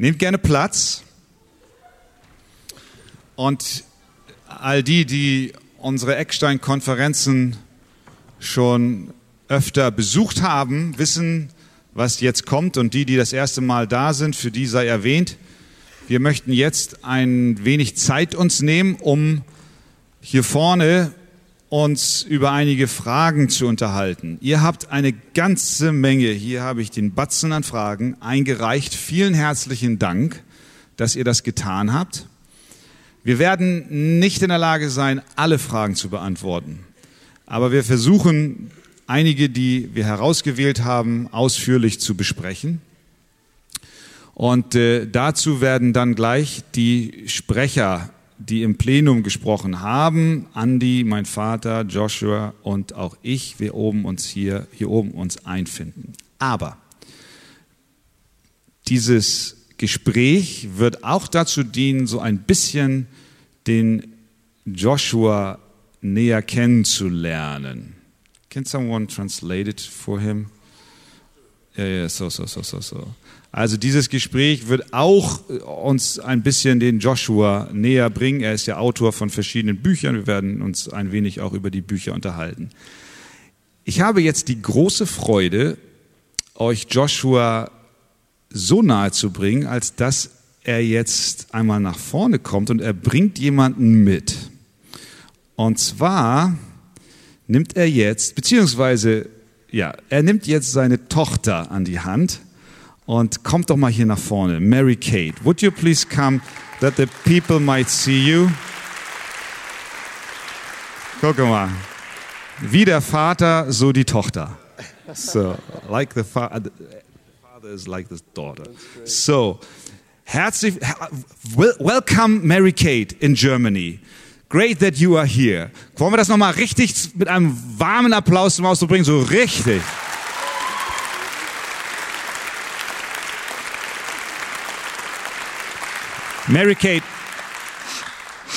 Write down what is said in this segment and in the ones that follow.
Nehmt gerne Platz. Und all die, die unsere Eckstein-Konferenzen schon öfter besucht haben, wissen, was jetzt kommt. Und die, die das erste Mal da sind, für die sei erwähnt, wir möchten jetzt ein wenig Zeit uns nehmen, um hier vorne uns über einige Fragen zu unterhalten. Ihr habt eine ganze Menge, hier habe ich den Batzen an Fragen eingereicht. Vielen herzlichen Dank, dass ihr das getan habt. Wir werden nicht in der Lage sein, alle Fragen zu beantworten. Aber wir versuchen, einige, die wir herausgewählt haben, ausführlich zu besprechen. Und äh, dazu werden dann gleich die Sprecher die im Plenum gesprochen haben, Andi, mein Vater, Joshua und auch ich, wir oben uns hier, hier oben uns einfinden. Aber dieses Gespräch wird auch dazu dienen, so ein bisschen den Joshua näher kennenzulernen. Can someone translate it for him? Yeah, yeah, so, so, so, so, so. Also dieses Gespräch wird auch äh, uns ein bisschen den Joshua näher bringen. Er ist ja Autor von verschiedenen Büchern. Wir werden uns ein wenig auch über die Bücher unterhalten. Ich habe jetzt die große Freude, euch Joshua so nahe zu bringen, als dass er jetzt einmal nach vorne kommt und er bringt jemanden mit. Und zwar nimmt er jetzt, beziehungsweise, ja, er nimmt jetzt seine Tochter an die Hand und kommt doch mal hier nach vorne. Mary Kate, would you please come that the people might see you? Guck mal. Wie der Vater, so die Tochter. So, like the, fa the father is like the daughter. So, herzlich, welcome Mary Kate in Germany. Great that you are here. Wollen wir das nochmal richtig mit einem warmen Applaus zum Ausdruck bringen? So richtig. Mary Kate,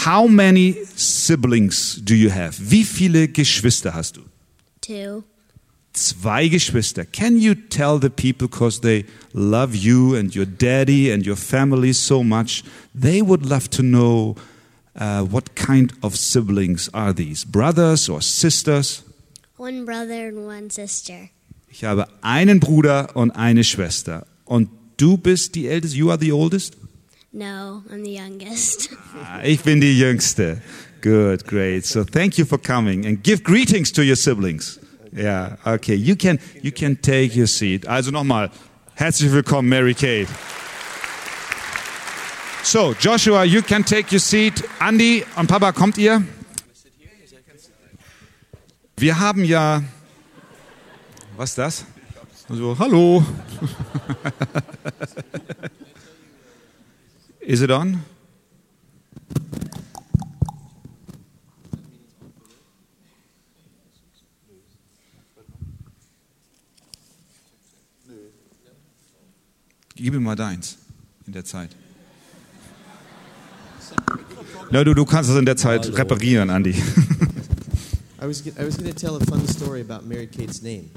how many siblings do you have? Wie viele Geschwister hast du? Two. Zwei Geschwister. Can you tell the people, because they love you and your daddy and your family so much, they would love to know uh, what kind of siblings are these? Brothers or sisters? One brother and one sister. Ich habe einen Bruder und eine Schwester. Und du bist die älteste? You are the oldest? No, I'm the youngest. Ah, Ich bin die Jüngste. Good, great. So thank you for coming and give greetings to your siblings. Yeah, okay. You can, you can take your seat. Also nochmal, herzlich willkommen, Mary Kate. So, Joshua, you can take your seat. Andy und Papa, kommt ihr? Wir haben ja, was ist das? Also, hallo. Is it on? Gib mir mal deins in der Zeit. Na, du, du kannst es in der Zeit reparieren, Andi. I was, I was going to tell a funny story about Mary Kate's name.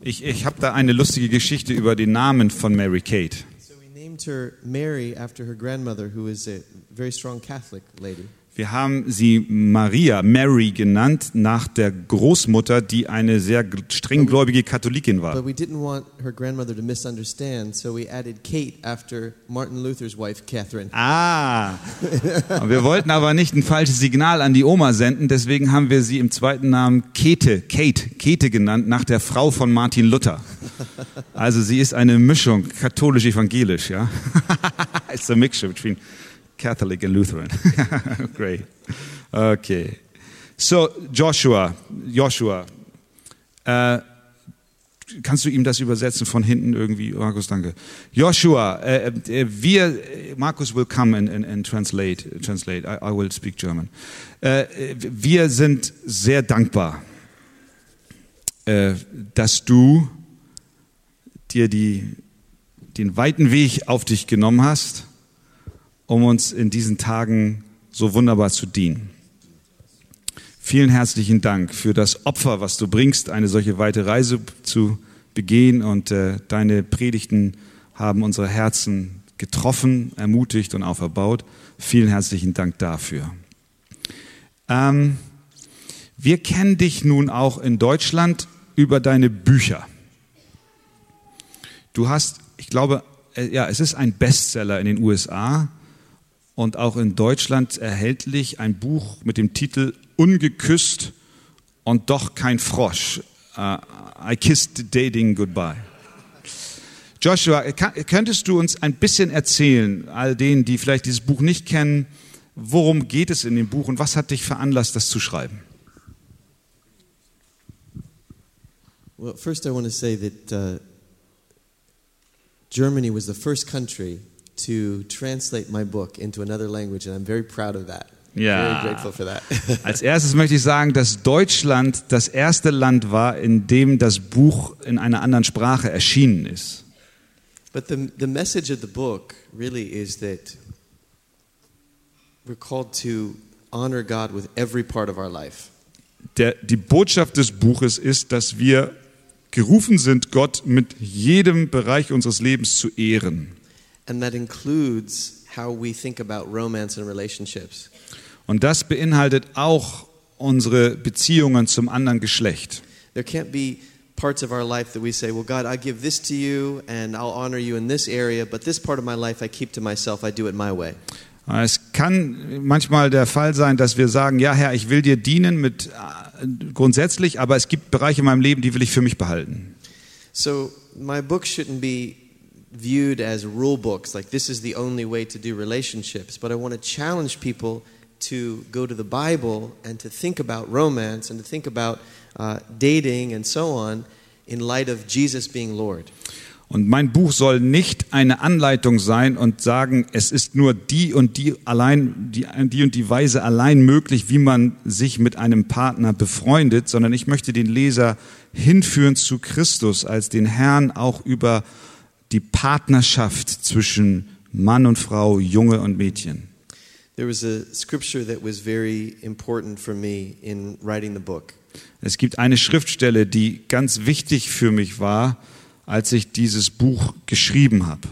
Ich, ich habe da eine lustige Geschichte über den Namen von Mary Kate. Her Mary after her grandmother, who is a very strong Catholic lady. Wir haben sie Maria, Mary genannt, nach der Großmutter, die eine sehr strenggläubige Katholikin war. But we didn't want her grandmother to misunderstand, so we added Kate after Martin Luther's wife, Catherine. Ah, wir wollten aber nicht ein falsches Signal an die Oma senden, deswegen haben wir sie im zweiten Namen Käthe, Kate, Käthe genannt, nach der Frau von Martin Luther. Also sie ist eine Mischung, katholisch-evangelisch, ja. It's a mixture between Catholic and Lutheran. Great. Okay. So, Joshua, Joshua, äh, kannst du ihm das übersetzen von hinten irgendwie? Markus, danke. Joshua, äh, äh, wir, Markus will come and, and, and translate, translate. I, I will speak German. Äh, wir sind sehr dankbar, äh, dass du dir die, den weiten Weg auf dich genommen hast, um uns in diesen Tagen so wunderbar zu dienen. Vielen herzlichen Dank für das Opfer, was du bringst, eine solche weite Reise zu begehen. Und äh, deine Predigten haben unsere Herzen getroffen, ermutigt und auferbaut. Vielen herzlichen Dank dafür. Ähm, wir kennen dich nun auch in Deutschland über deine Bücher. Du hast, ich glaube, äh, ja, es ist ein Bestseller in den USA und auch in Deutschland erhältlich ein Buch mit dem Titel Ungeküsst und doch kein Frosch. Uh, I kissed dating goodbye. Joshua, könntest du uns ein bisschen erzählen, all denen, die vielleicht dieses Buch nicht kennen, worum geht es in dem Buch und was hat dich veranlasst, das zu schreiben? Well, first I want to say that uh, Germany was the first country to translate my book into another language, and I'm very proud of that. Ja. Very grateful for that. Als erstes möchte ich sagen, dass Deutschland das erste Land war, in dem das Buch in einer anderen Sprache erschienen ist. But the, the message of the book really is that we're called to honor God with every part of our life. Der, die Botschaft des Buches ist, dass wir gerufen sind, Gott mit jedem Bereich unseres Lebens zu ehren. And that includes how we think about romance and relationships. Und das beinhaltet auch unsere Beziehungen zum anderen Geschlecht. There can't be parts of our life that we say, well, God, I give this to you and I'll honor you in this area, but this part of my life I keep to myself, I do it my way. Es kann manchmal der Fall sein, dass wir sagen, ja Herr, ich will dir dienen mit äh, grundsätzlich, aber es gibt Bereiche in meinem Leben, die will ich für mich behalten. So my book shouldn't be viewed as rule books, like this is the only way to do relationships, but I want to challenge people to go to the Bible and to think about romance and to think about uh, dating and so on in light of Jesus being Lord. Und mein Buch soll nicht eine Anleitung sein und sagen, es ist nur die und die allein, die, die und die Weise allein möglich, wie man sich mit einem Partner befreundet, sondern ich möchte den Leser hinführen zu Christus als den Herrn auch über die Partnerschaft zwischen Mann und Frau, Junge und Mädchen. There was a scripture that was very important for me in writing the book. Es gibt eine Schriftstelle, die ganz wichtig für mich war, als ich dieses Buch geschrieben habe.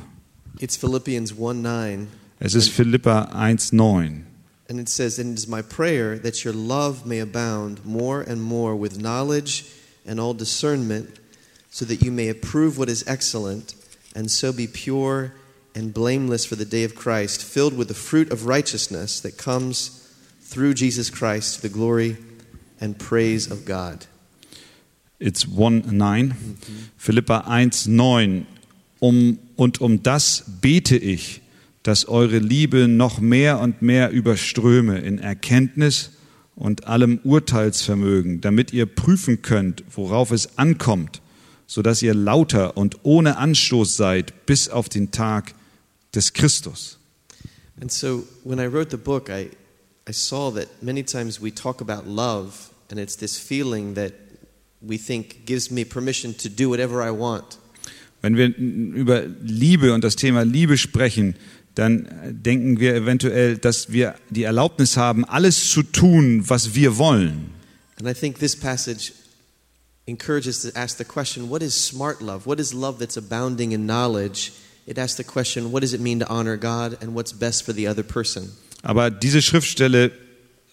It's Philippians 1 9. Es ist Philippa 1,9. And it says, And it is my prayer that your love may abound more and more with knowledge and all discernment, so that you may approve what is excellent, and so be pure and blameless for the day of Christ, filled with the fruit of righteousness that comes through Jesus Christ to the glory and praise of God. It's 1,9. Philippa 1,9. Um, und um das bete ich, dass eure Liebe noch mehr und mehr überströme in Erkenntnis und allem Urteilsvermögen, damit ihr prüfen könnt, worauf es ankommt, so dass ihr lauter und ohne Anstoß seid bis auf den Tag des Christus. And so when I wrote the book, I, I saw that many times we talk about love, and it's this feeling that we think gives me permission to do whatever I want. Wenn wir über Liebe und das Thema Liebe sprechen, dann denken wir eventuell, dass wir die Erlaubnis haben, alles zu tun, was wir wollen. And I think this passage encourages to ask the question what is smart love? What is love that's abounding in knowledge? It asks the question what does it mean to honor God and what's best for the other person? Aber diese Schriftstelle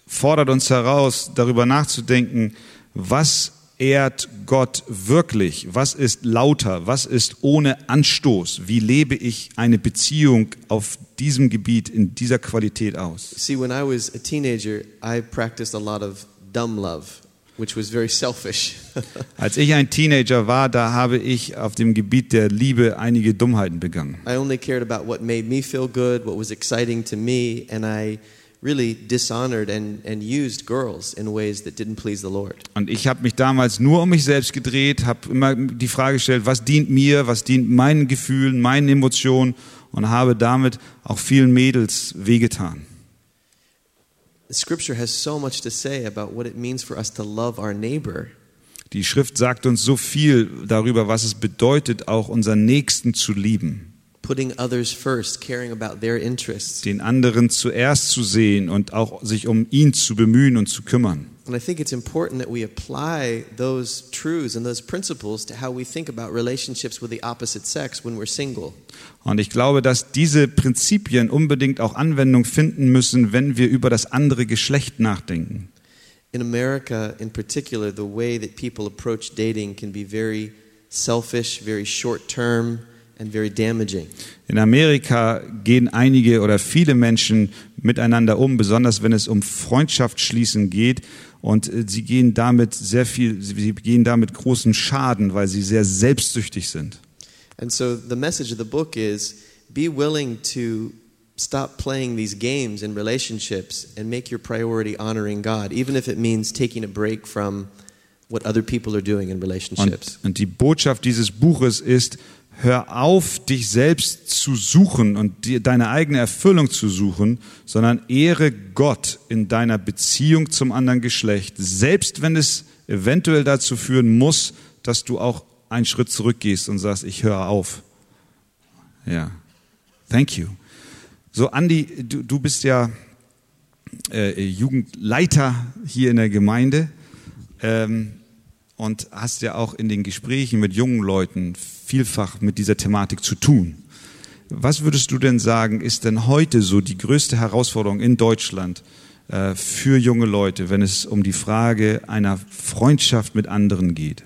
fordert uns heraus, darüber nachzudenken, was ehrt Gott wirklich? Was ist lauter? Was ist ohne Anstoß? Wie lebe ich eine Beziehung auf diesem Gebiet in dieser Qualität aus? See, when I was a teenager, I practiced a lot of dumb love, which was very selfish. Als ich ein Teenager war, da habe ich auf dem Gebiet der Liebe einige Dummheiten begangen. I only cared about what made me feel good, what was exciting to me, and I really dishonored and, and used girls in ways that didn't please the Lord. Und ich habe mich damals nur um mich selbst gedreht, habe immer die Frage gestellt, was dient mir, was dient meinen Gefühlen, meinen Emotionen und habe damit auch vielen Mädels wehgetan. Scripture has so much to say about what it means for us to love our neighbor. Die Schrift sagt uns so viel darüber, was es bedeutet, auch unseren Nächsten zu lieben. putting others first, caring about their interests. den anderen zuerst zu sehen und auch sich um ihn zu bemühen und zu kümmern. And I think it's important that we apply those truths and those principles to how we think about relationships with the opposite sex when we're single. Und ich glaube, dass diese Prinzipien unbedingt auch Anwendung finden müssen, wenn wir über das andere Geschlecht nachdenken. In America, in particular, the way that people approach dating can be very selfish, very short term, and very damaging. In Amerika gehen einige oder viele Menschen miteinander um, besonders wenn es um Freundschaft schließen geht. Und äh, sie gehen damit sehr viel, sie gehen damit großen Schaden, weil sie sehr selbstsüchtig sind. And so the message of the book is be willing to stop playing these games in relationships and make your priority honoring God, even if it means taking a break from what other people are doing in relationships. Und, und die Botschaft dieses Buches ist, hör auf, dich selbst zu suchen und dir deine eigene Erfüllung zu suchen, sondern ehre Gott in deiner Beziehung zum anderen Geschlecht, selbst wenn es eventuell dazu führen muss, dass du auch einen Schritt zurückgehst und sagst, ich höre auf. Ja, thank you. So, Andi, du, du bist ja äh, Jugendleiter hier in der Gemeinde ähm, und hast ja auch in den Gesprächen mit jungen Leuten vielfach mit dieser Thematik zu tun. Was würdest du denn sagen, ist denn heute so die größte Herausforderung in Deutschland äh, für junge Leute, wenn es um die Frage einer Freundschaft mit anderen geht?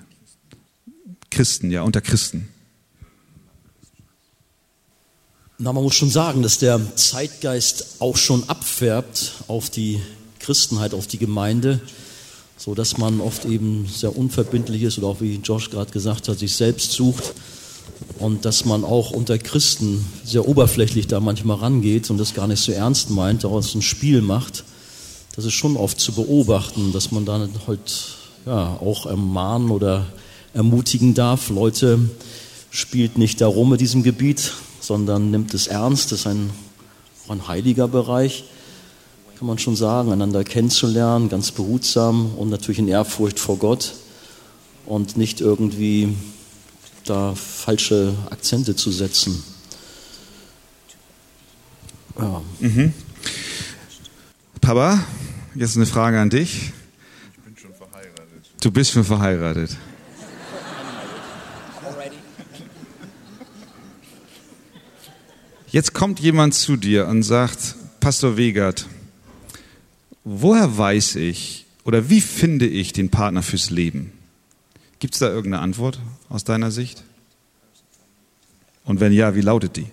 Christen, ja, unter Christen. Na, man muss schon sagen, dass der Zeitgeist auch schon abfärbt auf die Christenheit, auf die Gemeinde, so dass man oft eben sehr unverbindlich ist oder auch wie Josh gerade gesagt hat, sich selbst sucht und dass man auch unter Christen sehr oberflächlich da manchmal rangeht und das gar nicht so ernst meint, daraus ein Spiel macht. Das ist schon oft zu beobachten, dass man dann halt ja auch ermahnen oder ermutigen darf. Leute, spielt nicht darum mit diesem Gebiet, sondern nimmt es ernst. Das ist ein, ein heiliger Bereich, kann man schon sagen, einander kennenzulernen, ganz behutsam und natürlich in Ehrfurcht vor Gott und nicht irgendwie da falsche Akzente zu setzen. Ja. Mhm. Papa, jetzt eine Frage an dich. Ich bin schon verheiratet. Du bist schon verheiratet. Jetzt kommt jemand zu dir und sagt, Pastor Wegert, woher weiß ich oder wie finde ich den Partner fürs Leben? Gibt es da irgendeine Antwort aus deiner Sicht? Und wenn ja, wie lautet die?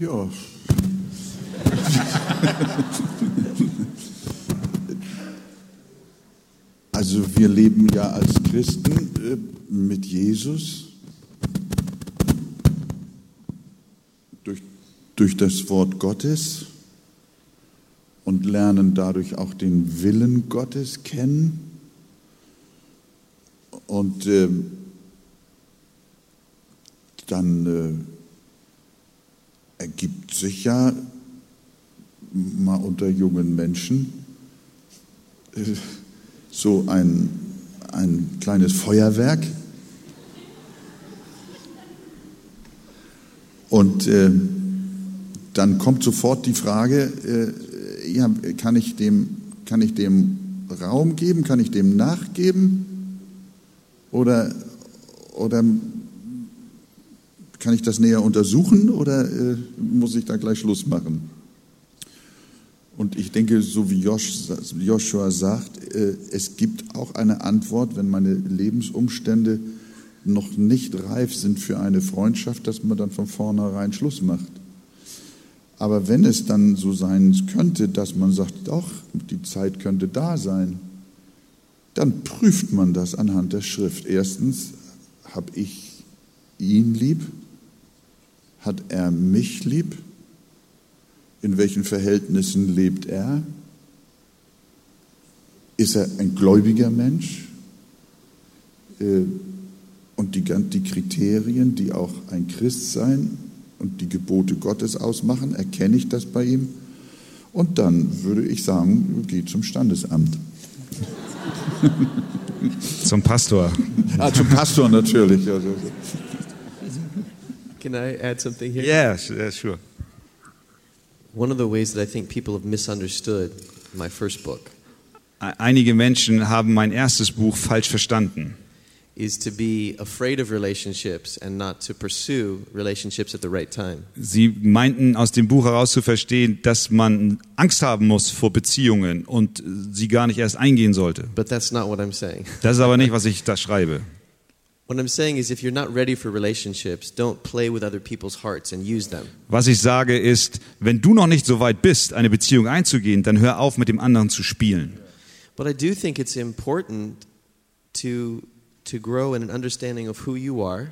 Ja. Also wir leben ja als Christen äh, mit Jesus durch, durch das Wort Gottes und lernen dadurch auch den Willen Gottes kennen. Und äh, dann äh, ergibt sich ja mal unter jungen Menschen äh, so ein, ein kleines Feuerwerk. Und äh, dann kommt sofort die Frage, äh, ja, kann, ich dem, kann ich dem Raum geben, kann ich dem nachgeben oder, oder kann ich das näher untersuchen oder äh, muss ich da gleich Schluss machen? Und ich denke, so wie Josh, Joshua sagt, äh, es gibt auch eine Antwort, wenn meine Lebensumstände noch nicht reif sind für eine Freundschaft, dass man dann von vornherein Schluss macht. Aber wenn es dann so sein könnte, dass man sagt, doch, die Zeit könnte da sein, dann prüft man das anhand der Schrift. Erstens, habe ich ihn lieb? Hat er mich lieb? In welchen Verhältnissen lebt er? Ist er ein gläubiger Mensch? Äh, und die, Kriterien, die auch ein Christsein und die Gebote Gottes ausmachen, erkenne ich das bei ihm? Und dann würde ich sagen, geh zum Standesamt. Zum Pastor. Ah, zum Pastor natürlich. Can I add something here? Yeah, sure. One of the ways that I think people have misunderstood my first book Einige Menschen haben mein erstes Buch falsch verstanden. Is to be afraid of relationships and not to pursue relationships at the right time. Sie meinten aus dem Buch heraus zu verstehen, dass man Angst haben muss vor Beziehungen und sie gar nicht erst eingehen sollte. But that's not what I'm saying. Das ist aber nicht, was ich da schreibe. What I'm saying is if you're not ready for relationships, don't play with other people's hearts and use them. Was ich sage ist, wenn du noch nicht so weit bist, eine Beziehung einzugehen, dann hör auf, mit dem anderen zu spielen. But I do think it's important to to grow in an understanding of who you are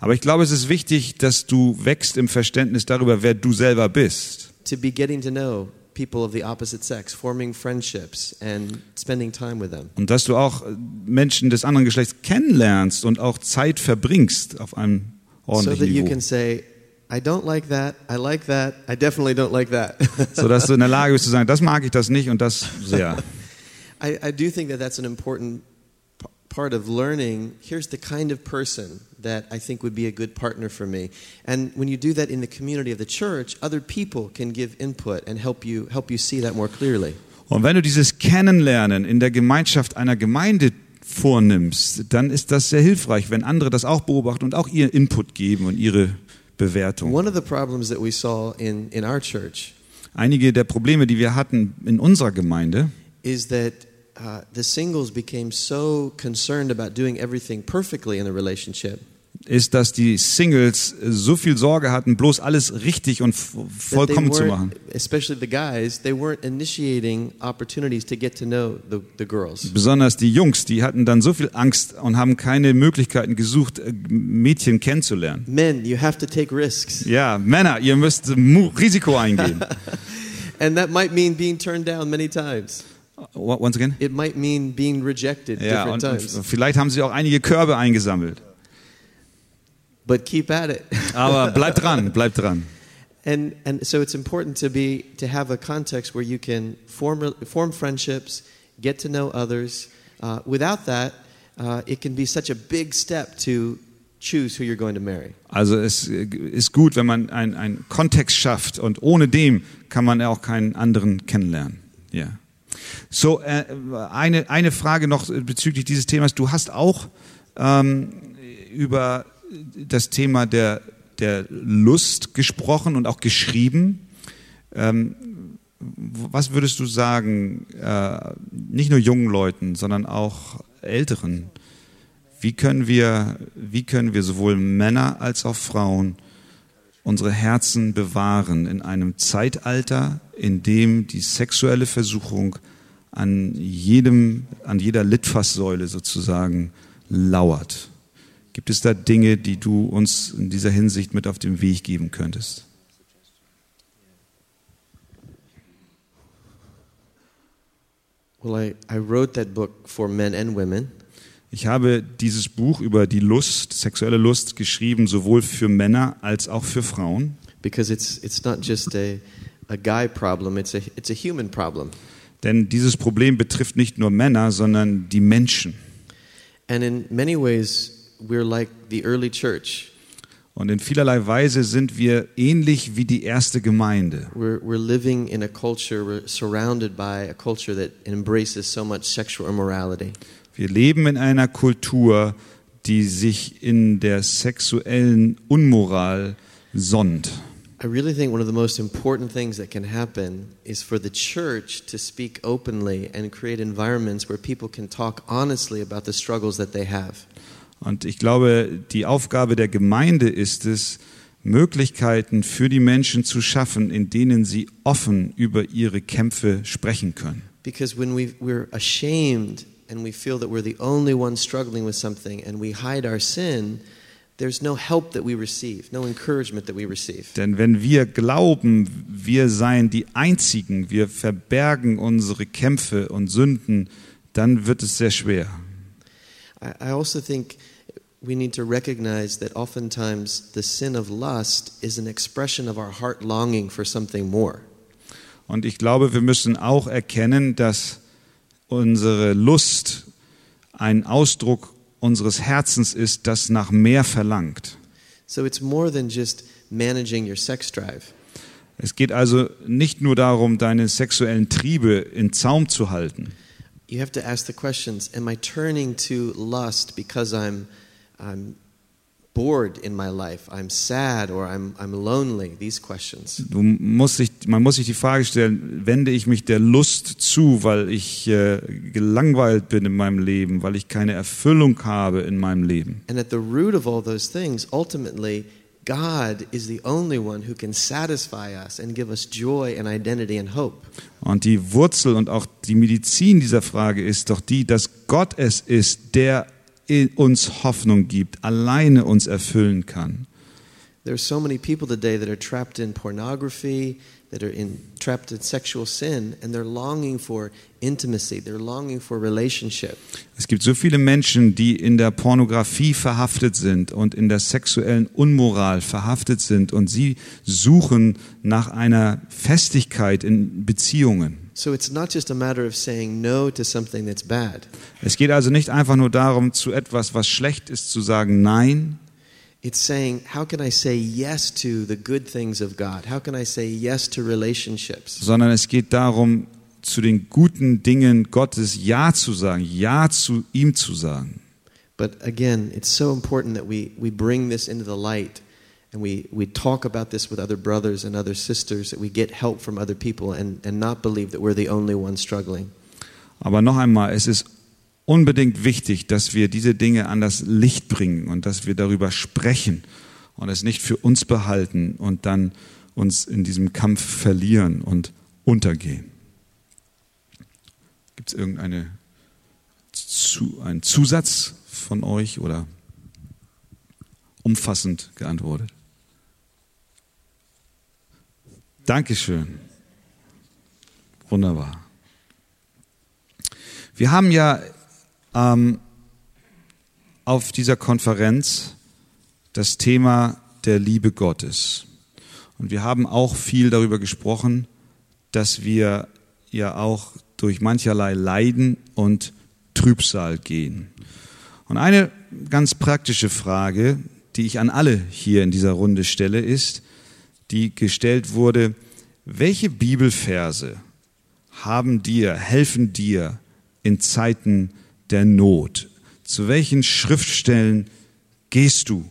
Aber ich glaube, es ist wichtig, dass du wächst im Verständnis darüber, wer du selber bist. to be getting to know people of the opposite sex, forming friendships and spending time with them. Und dass du auch äh, Menschen des anderen Geschlechts kennenlernst und auch Zeit verbringst auf einem So ordentlichen that you can say, I don't like that, I like that, I definitely don't like that. Sodass du in der Lage bist zu sagen, das mag ich, das nicht und das sehr. I, I do think that that's an important part of learning. Here's the kind of person that I think would be a good partner for me. And when you do that in the community of the church, other people can give input and help you help you see that more clearly. Und wenn du dieses Kennenlernen in der Gemeinschaft einer Gemeinde vornimmst, dann ist das sehr hilfreich, wenn andere das auch beobachten und auch ihr Input geben und ihre Bewertung. One of the problems that we saw in, in our church Einige der Probleme, die wir hatten in unserer Gemeinde, is that uh, the singles became so concerned about doing everything perfectly in a relationship ist, dass die Singles so viel Sorge hatten, bloß alles richtig und vollkommen zu machen. the guys, to get to know the, the girls. Besonders die Jungs, die hatten dann so viel Angst und haben keine Möglichkeiten gesucht, äh, Mädchen kennenzulernen. Men, you have to take risks. Ja, Männer, ihr müsst Risiko eingehen. And that might mean being turned down many times. Once again? It might mean being rejected Ja, different und, times. und vielleicht haben sie auch einige Körbe eingesammelt. But keep at it. Aber bleibt dran, bleibt dran. and and so it's important to be to have a context where you can form form friendships, get to know others. Uh, without that, uh, it can be such a big step to choose who you're going to marry. Also es äh, ist gut, wenn man einen, Kontext schafft und ohne dem kann man auch keinen anderen kennenlernen. Ja. So, äh, eine, eine Frage noch bezüglich dieses Themas. Du hast auch ähm, über das Thema der, der Lust gesprochen und auch geschrieben. Ähm, was würdest du sagen, äh, nicht nur jungen Leuten, sondern auch älteren? Wie können wir, wie können wir sowohl Männer als auch Frauen unsere Herzen bewahren in einem Zeitalter, in dem die sexuelle Versuchung an jedem, an jeder Litfaßsäule sozusagen lauert? Gibt es da Dinge, die du uns in dieser Hinsicht mit auf den Weg geben könntest? Well, I, I wrote that book for men and women Ich habe dieses Buch über die Lust, sexuelle Lust geschrieben, sowohl für Männer als auch für Frauen. because it's it's not just a a guy problem; it's a it's a human problem. Denn dieses Problem betrifft nicht nur Männer, sondern die Menschen. And in many ways, we're like the early church. Und in vielerlei Weise sind wir ähnlich wie die erste Gemeinde. We're, we're living in a culture, we're surrounded by a culture that embraces so much sexual immorality. Wir leben in einer Kultur, die sich in der sexuellen Unmoral sonnt. I really think one of the most important things that can happen is for the church to speak openly and create environments where people can talk honestly about the struggles that they have. Und ich glaube, die Aufgabe der Gemeinde ist es, Möglichkeiten für die Menschen zu schaffen, in denen sie offen über ihre Kämpfe sprechen können. Because when we, we're ashamed and we feel that we're the only ones struggling with something and we hide our sin, there's no help that we receive, no encouragement that we receive. Denn wenn wir glauben, wir seien die Einzigen, wir verbergen unsere Kämpfe und Sünden, dann wird es sehr schwer. I, I also think we need to recognize that oftentimes the sin of lust is an expression of our heart longing for something more. Und ich glaube, wir müssen auch erkennen, dass unsere Lust ein Ausdruck unseres Herzens ist, das nach mehr verlangt. So it's more than just managing your sex drive. Es geht also nicht nur darum, deine sexuellen Triebe in Zaum zu halten. You have to ask the questions Am I turning to lust because I'm, I'm bored in my life? I'm sad or I'm, I'm lonely? These questions. Du musst sich, man muss sich die Frage stellen, wende ich mich der Lust zu, weil ich äh, gelangweilt bin in meinem Leben, weil ich keine Erfüllung habe in meinem Leben. And at the root of all those things, ultimately, God is the only one who can satisfy us and give us joy and identity and hope. Und die Wurzel und auch die Medizin dieser Frage ist doch die, dass Gott es ist, der uns Hoffnung gibt, alleine uns erfüllen kann. There are so many people today that are trapped in pornography, that are in, trapped in sexual sin, and they're longing for intimacy. They're longing for relationship. Es gibt so viele Menschen, die in der Pornografie verhaftet sind und in der sexuellen Unmoral verhaftet sind und sie suchen nach einer Festigkeit in Beziehungen. So it's not just a matter of saying no to something that's bad. Es geht also nicht einfach nur darum, zu etwas, was schlecht ist, zu sagen Nein, It's saying, how can I say yes to the good things of God? How can I say yes to relationships? sondern es geht darum, zu den guten Dingen Gottes Ja zu sagen, Ja zu ihm zu sagen. But again, it's so important that we, we bring this into the light and we, we talk about this with other brothers and other sisters, that we get help from other people and, and not believe that we're the only ones struggling. Aber noch einmal, es ist unbedingt wichtig, dass wir diese Dinge an das Licht bringen und dass wir darüber sprechen und es nicht für uns behalten und dann uns in diesem Kampf verlieren und untergehen. Gibt es irgendeine zu, einen Zusatz von euch oder umfassend geantwortet? Dankeschön. Wunderbar. Wir haben ja ähm, auf dieser Konferenz das Thema der Liebe Gottes. Und wir haben auch viel darüber gesprochen, dass wir ja auch durch mancherlei Leiden und Trübsal gehen. Und eine ganz praktische Frage, die ich an alle hier in dieser Runde stelle, ist, die gestellt wurde, welche Bibelverse haben dir, helfen dir in Zeiten der Not? Zu welchen Schriftstellen gehst du,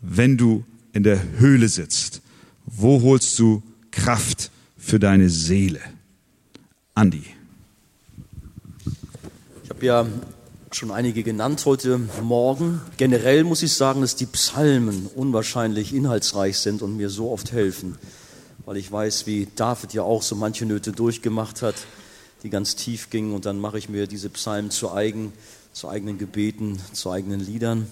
wenn du in der Höhle sitzt? Wo holst du Kraft für deine Seele? Andi. Ich habe ja schon einige genannt heute Morgen. Generell muss ich sagen, dass die Psalmen unwahrscheinlich inhaltsreich sind und mir so oft helfen, weil ich weiß, wie David ja auch so manche Nöte durchgemacht hat, die ganz tief gingen und dann mache ich mir diese Psalmen zu eigen, zu eigenen Gebeten, zu eigenen Liedern.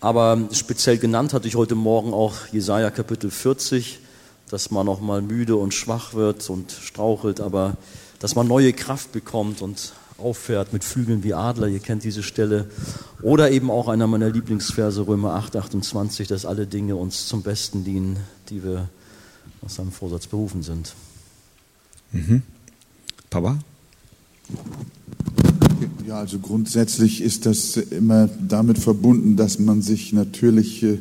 Aber speziell genannt hatte ich heute Morgen auch Jesaja Kapitel 40, dass man noch mal müde und schwach wird und strauchelt, aber dass man neue Kraft bekommt und auffährt mit Flügeln wie Adler, ihr kennt diese Stelle. Oder eben auch einer meiner Lieblingsverse, Römer 8, 28, dass alle Dinge uns zum Besten dienen, die wir aus seinem Vorsatz berufen sind. Mhm. Papa? Ja, also grundsätzlich ist das immer damit verbunden, dass man sich natürlich äh,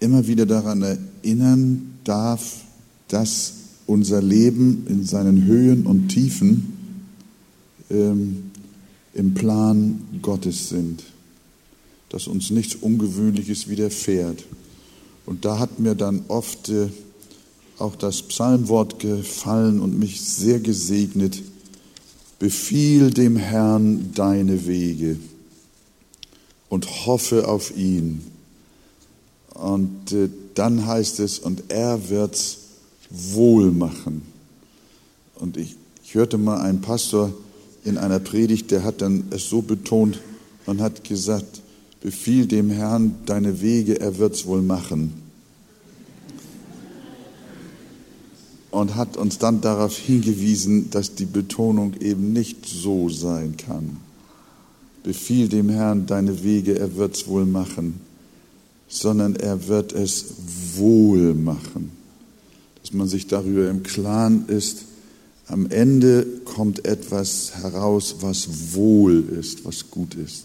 immer wieder daran erinnern darf, dass unser Leben in seinen Höhen und Tiefen ähm, im Plan Gottes sind, dass uns nichts Ungewöhnliches widerfährt. Und da hat mir dann oft äh, auch das Psalmwort gefallen und mich sehr gesegnet. Befiehl dem Herrn deine Wege und hoffe auf ihn. Und äh, dann heißt es, und er wird's wohl machen. Und ich, ich hörte mal einen Pastor in einer Predigt, der hat dann es so betont und hat gesagt, befiehl dem Herrn deine Wege, er wird's wohl machen. Und hat uns dann darauf hingewiesen, dass die Betonung eben nicht so sein kann. Befiehl dem Herrn deine Wege, er wird's wohl machen, sondern er wird es wohl machen. Dass man sich darüber im Klaren ist, am Ende kommt etwas heraus, was wohl ist, was gut ist.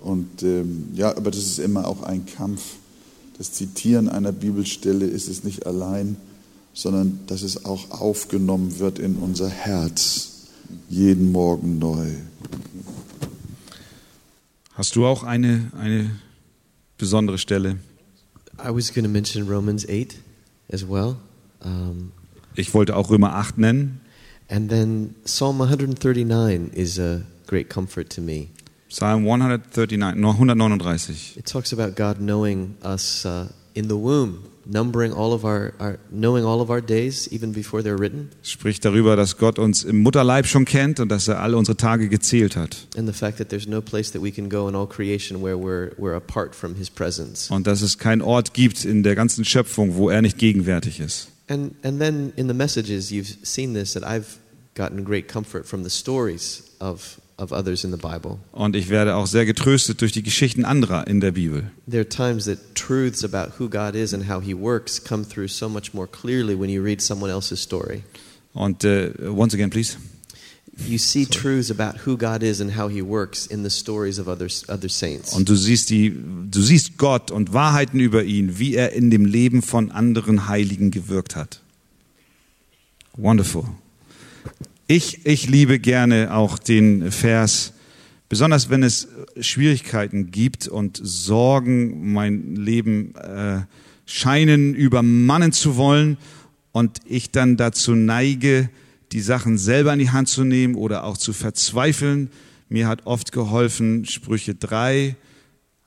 Und ähm, ja, aber das ist immer auch ein Kampf. das Zitieren einer Bibelstelle ist es nicht allein, sondern dass es auch aufgenommen wird in unser Herz, jeden Morgen neu. Hast du auch eine, eine besondere Stelle? I was going to mention Romans 8 as well. Um, Ich wollte auch Römer 8 nennen. and then Psalm 139 is a great comfort to me. Psalm 139, no, 139. It talks about God knowing us uh, in the womb, numbering all of our, our knowing all of our days even before they're written, Spricht darüber, dass Gott uns im Mutterleib schon kennt und dass er alle unsere Tage gezählt hat. and the fact that there's no place that we can go in all creation where we're we're apart from His presence. Und dass es keinen Ort gibt in der ganzen Schöpfung, wo er nicht gegenwärtig ist. And and then in the messages you've seen this that I've gotten great comfort from the stories of of others in the Bible. Und ich werde auch sehr getröstet durch die Geschichten anderer in der Bibel. There are times that truths about who God is and how He works come through so much more clearly when you read someone else's story. Und äh, once again, please. You see truths about who God is and how He works in the stories of other other saints. Und du siehst die, du siehst Gott und Wahrheiten über ihn, wie er in dem Leben von anderen Heiligen gewirkt hat. Wonderful. Ich, ich liebe gerne auch den Vers, besonders wenn es Schwierigkeiten gibt und Sorgen mein Leben äh, scheinen übermannen zu wollen und ich dann dazu neige, die Sachen selber in die Hand zu nehmen oder auch zu verzweifeln. Mir hat oft geholfen Sprüche 3,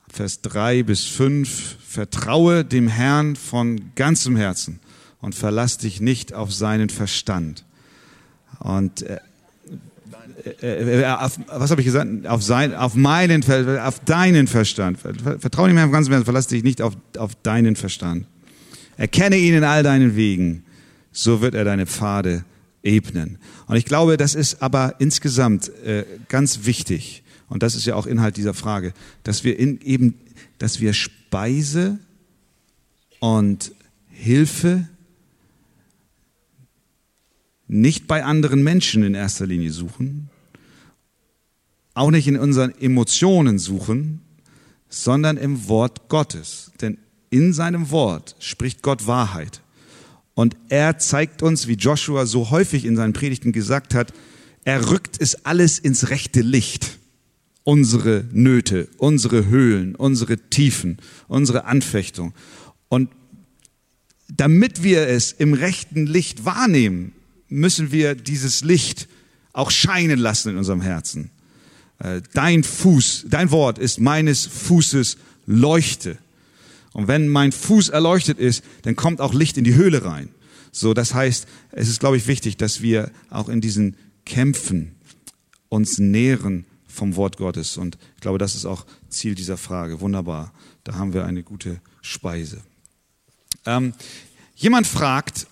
Vers 3 bis 5, vertraue dem Herrn von ganzem Herzen und verlass dich nicht auf seinen Verstand. Und äh, äh, äh, auf, was habe ich gesagt? Auf, sein, auf, meinen, auf deinen Verstand. Ver- Vertraue dem Herrn von ganzem Herzen, verlass dich nicht auf, auf deinen Verstand. Erkenne ihn in all deinen Wegen, so wird er deine Pfade ebnen. Und ich glaube, das ist aber insgesamt äh, ganz wichtig, und das ist ja auch Inhalt dieser Frage, dass wir in, eben, dass wir Speise und Hilfe nicht bei anderen Menschen in erster Linie suchen, auch nicht in unseren Emotionen suchen, sondern im Wort Gottes. Denn in seinem Wort spricht Gott Wahrheit. Und er zeigt uns, wie Joshua so häufig in seinen Predigten gesagt hat, er rückt es alles ins rechte Licht. Unsere Nöte, unsere Höhlen, unsere Tiefen, unsere Anfechtung. Und damit wir es im rechten Licht wahrnehmen, müssen wir dieses Licht auch scheinen lassen in unserem Herzen. Äh, Dein Fuß, dein Wort ist meines Fußes Leuchte. Und wenn mein Fuß erleuchtet ist, dann kommt auch Licht in die Höhle rein. So, das heißt, es ist, glaube ich, wichtig, dass wir auch in diesen Kämpfen uns nähren vom Wort Gottes. Und ich glaube, das ist auch Ziel dieser Frage. Wunderbar. Da haben wir eine gute Speise. Ähm, jemand fragt,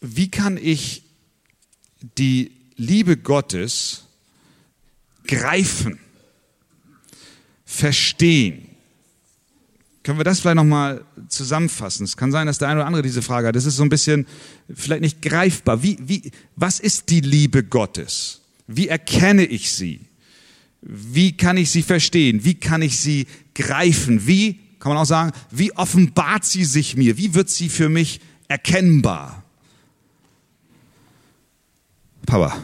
wie kann ich die Liebe Gottes greifen, verstehen? Können wir das vielleicht nochmal zusammenfassen? Es kann sein, dass der eine oder andere diese Frage hat. Das ist so ein bisschen vielleicht nicht greifbar. Wie, wie, was ist die Liebe Gottes? Wie erkenne ich sie? Wie kann ich sie verstehen? Wie kann ich sie greifen? Wie, kann man auch sagen, wie offenbart sie sich mir? Wie wird sie für mich erkennbar? Papa.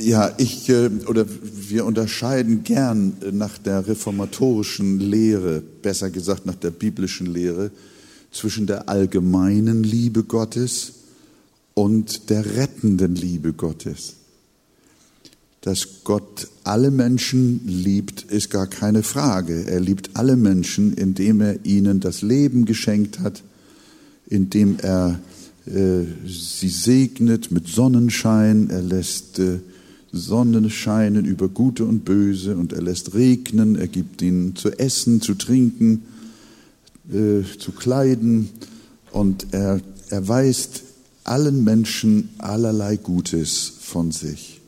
Ja, ich äh, oder wir unterscheiden gern äh, nach der reformatorischen Lehre, besser gesagt nach der biblischen Lehre, zwischen der allgemeinen Liebe Gottes und der rettenden Liebe Gottes. Dass Gott alle Menschen liebt, ist gar keine Frage. Er liebt alle Menschen, indem er ihnen das Leben geschenkt hat, indem er sie segnet mit Sonnenschein, er lässt äh, Sonne scheinen über Gute und Böse und er lässt regnen, er gibt ihnen zu essen, zu trinken, äh, zu kleiden und er erweist allen Menschen allerlei Gutes von sich.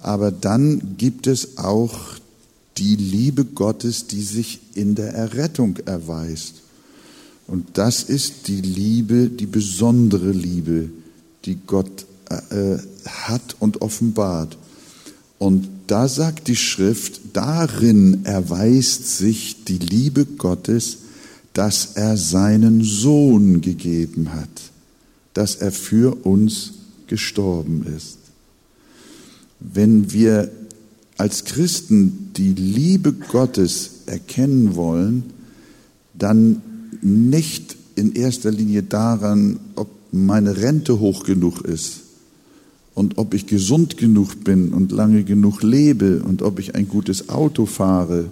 Aber dann gibt es auch die Liebe Gottes, die sich in der Errettung erweist. Und das ist die Liebe, die besondere Liebe, die Gott äh, hat und offenbart. Und da sagt die Schrift, darin erweist sich die Liebe Gottes, dass er seinen Sohn gegeben hat, dass er für uns gestorben ist. Wenn wir als Christen die Liebe Gottes erkennen wollen, dann nicht in erster Linie daran, ob meine Rente hoch genug ist und ob ich gesund genug bin und lange genug lebe und ob ich ein gutes Auto fahre.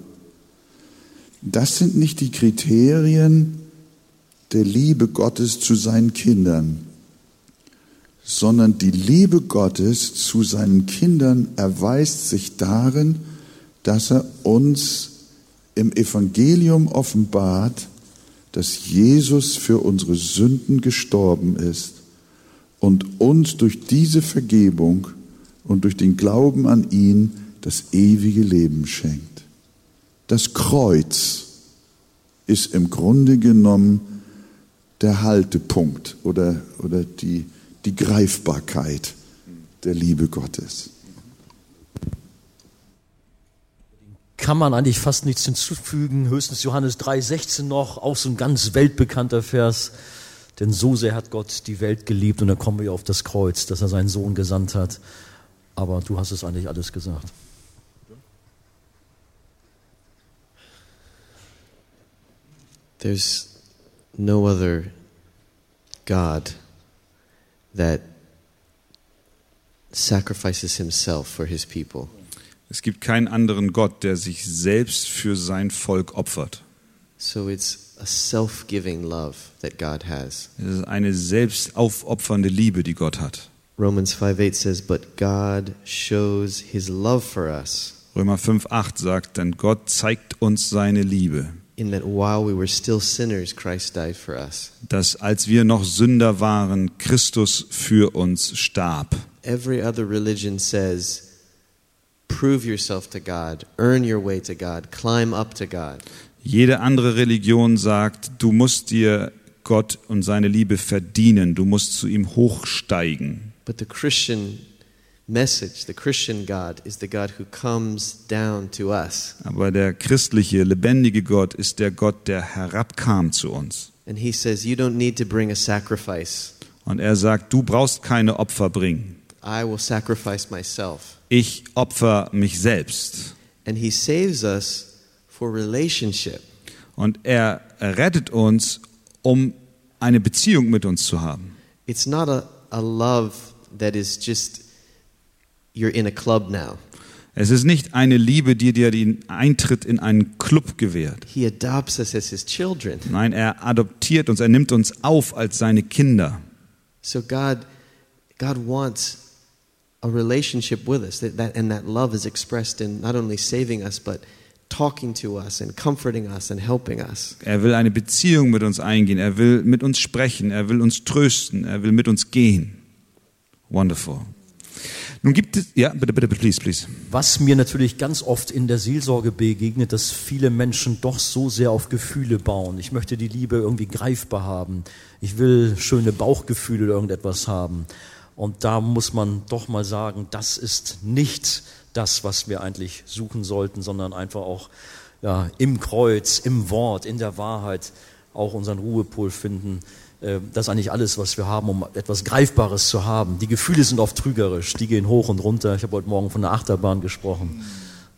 Das sind nicht die Kriterien der Liebe Gottes zu seinen Kindern, sondern die Liebe Gottes zu seinen Kindern erweist sich darin, dass er uns im Evangelium offenbart, dass Jesus für unsere Sünden gestorben ist und uns durch diese Vergebung und durch den Glauben an ihn das ewige Leben schenkt. Das Kreuz ist im Grunde genommen der Haltepunkt oder, oder die, die Greifbarkeit der Liebe Gottes. Kann man eigentlich fast nichts hinzufügen. Höchstens Johannes 3,16 noch, auch so ein ganz weltbekannter Vers. Denn so sehr hat Gott die Welt geliebt und dann kommen wir auf das Kreuz, dass er seinen Sohn gesandt hat. Aber du hast es eigentlich alles gesagt. There's no other God that sacrifices himself for his people. Es gibt keinen anderen Gott, der sich selbst für sein Volk opfert. So it's a self giving love that God has. Es ist eine selbst aufopfernde Liebe, die Gott hat. Romans 5 8 says, But God shows his love for us Römer 5,8 sagt, denn Gott zeigt uns seine Liebe, in that while we were still sinners, Christ died for us. dass als wir noch Sünder waren, Christus für uns starb. Every other religion says, prove yourself to God, earn your way to God, climb up to God. Jede andere Religion sagt, du musst dir Gott und seine Liebe verdienen, du musst zu ihm hochsteigen. But the Christian message, the Christian God, is the God who comes down to us. Aber der christliche, lebendige Gott ist der Gott, der herabkam zu uns. And he says, You don't need to bring a sacrifice. Und er sagt, du brauchst keine Opfer bringen. I will sacrifice myself. Ich opfer mich selbst. And he saves us for relationship. Und er rettet uns, um eine Beziehung mit uns zu haben. It's not a, a love that is just, you're in a club now. Es ist nicht eine Liebe, die dir den Eintritt in einen Club gewährt. He adopts us as his children. Nein, er adoptiert uns, er nimmt uns auf als seine Kinder. So God, God wants a relationship with us, that, that, and that love is expressed in not only saving us, but talking to us and comforting us and helping us. Er will eine Beziehung mit uns eingehen, er will mit uns sprechen, er will uns trösten, er will mit uns gehen. Wonderful. Nun gibt es, ja, bitte, bitte, please, please. Was mir natürlich ganz oft in der Seelsorge begegnet, dass viele Menschen doch so sehr auf Gefühle bauen. Ich möchte die Liebe irgendwie greifbar haben. Ich will schöne Bauchgefühle oder irgendetwas haben. Und da muss man doch mal sagen, das ist nicht das, was wir eigentlich suchen sollten, sondern einfach auch ja, im Kreuz, im Wort, in der Wahrheit auch unseren Ruhepol finden. Äh, Das ist eigentlich alles, was wir haben, um etwas Greifbares zu haben. Die Gefühle sind oft trügerisch, die gehen hoch und runter. Ich habe heute Morgen von der Achterbahn gesprochen.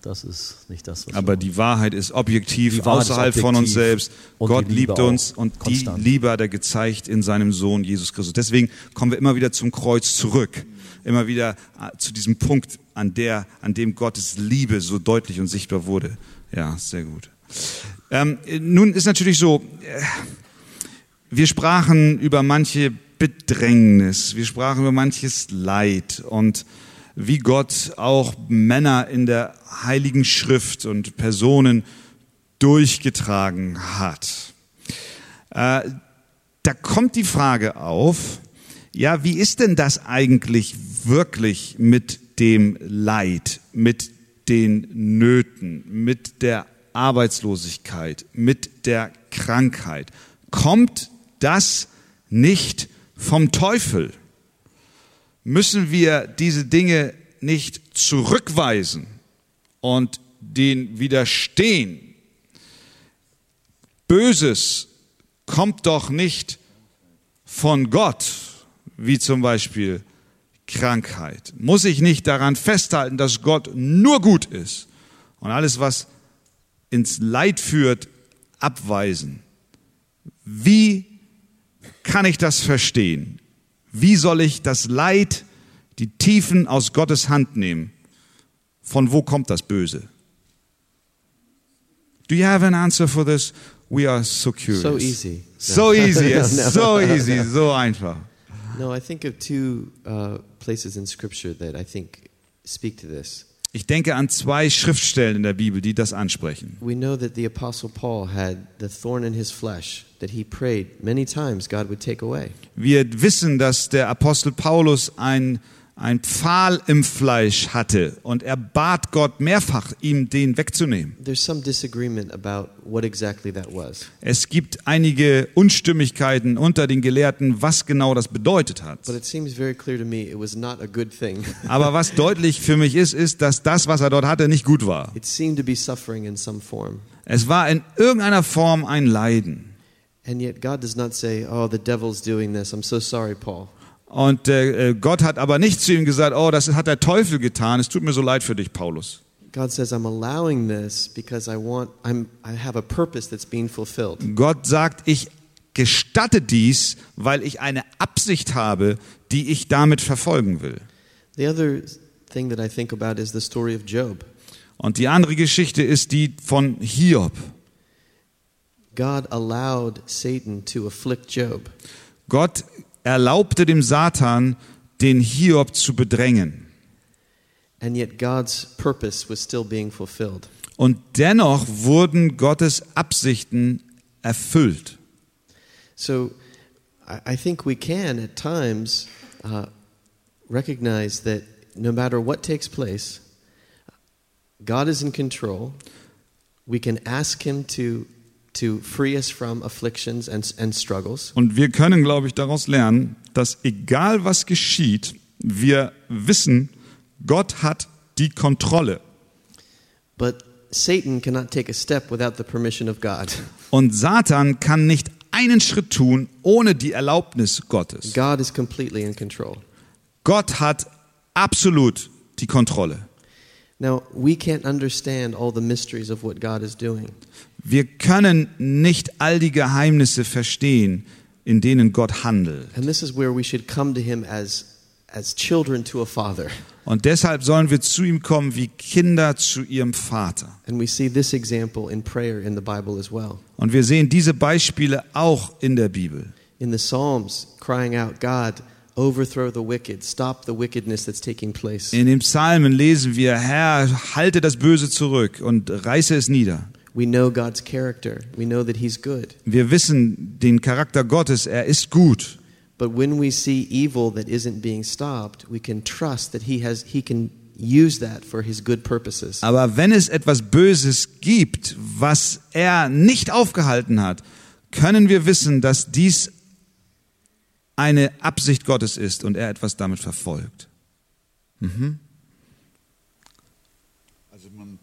Das ist nicht das, was Aber die Wahrheit ist objektiv, Wahrheit ist außerhalb von uns objektiv selbst. Gott liebt uns und konstant. die Liebe hat er gezeigt in seinem Sohn Jesus Christus. Deswegen kommen wir immer wieder zum Kreuz zurück. Immer wieder äh, zu diesem Punkt, an, der, an dem Gottes Liebe so deutlich und sichtbar wurde. Ja, sehr gut. Ähm, nun ist natürlich so, äh, wir sprachen über manche Bedrängnis, wir sprachen über manches Leid und wie Gott auch Männer in der Heiligen Schrift und Personen durchgetragen hat. Äh, da kommt die Frage auf, ja, wie ist denn das eigentlich wirklich mit dem Leid, mit den Nöten, mit der Arbeitslosigkeit, mit der Krankheit? Kommt das nicht vom Teufel? Müssen wir diese Dinge nicht zurückweisen und den widerstehen. Böses kommt doch nicht von Gott, wie zum Beispiel Krankheit. Muss ich nicht daran festhalten, dass Gott nur gut ist und alles, was ins Leid führt, abweisen. Wie kann ich das verstehen? Wie soll ich das Leid, die Tiefen aus Gottes Hand nehmen? Von wo kommt das Böse? Do you have an answer for this? We are so curious. So easy. So easy. No. so easy, so einfach. No, I think of two uh, places in Scripture that I think speak to this. Ich denke an zwei Schriftstellen in der Bibel, die das ansprechen. We know that the Apostle Paul had the thorn in his flesh that he prayed many times God would take away. Wir wissen, dass der Apostel Paulus ein, ein Pfahl im Fleisch hatte und er bat Gott mehrfach, ihm den wegzunehmen. There's some disagreement about what exactly that was. Es gibt einige Unstimmigkeiten unter den Gelehrten, was genau das bedeutet hat. But it seems very clear to me it was not a good thing. Aber was deutlich für mich ist, ist, dass das, was er dort hatte, nicht gut war. Es war in irgendeiner Form ein Leiden. And yet God does not say, Oh, the devil's doing this. I'm so sorry, Paul. Und äh, Gott hat aber nicht zu ihm gesagt, oh, das hat der Teufel getan, es tut mir so leid für dich, Paulus. God says, I'm allowing this because I want, I'm, I have a purpose that's being fulfilled. Gott sagt, ich gestatte dies, weil ich eine Absicht habe, die ich damit verfolgen will. The other thing that I think about is the story of Job. Und die andere Geschichte ist die von Hiob. God allowed Satan to afflict Job. Gott erlaubte dem Satan, den Hiob zu bedrängen. And yet God's purpose was still being fulfilled. Und dennoch wurden Gottes Absichten erfüllt. So I, I think we can at times uh, recognize that no matter what takes place, God is in control. We can ask Him to, to free us from afflictions and, and struggles. Und wir können, glaube ich, daraus lernen, dass egal was geschieht, wir wissen, Gott hat die Kontrolle. But Satan cannot take a step without the permission of God. Und Satan kann nicht einen Schritt tun ohne die Erlaubnis Gottes. God is completely in control. Gott hat absolut die Kontrolle. Now, we can't understand all the mysteries of what God is doing. Wir können nicht all die Geheimnisse verstehen, in denen Gott handelt. And this is where we should come to Him as, as children to a father. Und deshalb sollen wir zu ihm kommen wie Kinder zu ihrem Vater. And we see this example in prayer in the Bible as well. Und wir sehen diese Beispiele auch in der Bibel. In the Psalms, crying out, God, overthrow the wicked, stop the wickedness that's taking place. In den Psalmen lesen wir, Herr, halte das Böse zurück und reiße es nieder. We know God's character, we know that He's good. Wir wissen den Charakter Gottes, er ist gut. But when we see evil that isn't being stopped, we can trust that He, has, he can use that for His good purposes. Aber wenn es etwas Böses gibt, was er nicht aufgehalten hat, können wir wissen, dass dies eine Absicht Gottes ist und er etwas damit verfolgt. Also man,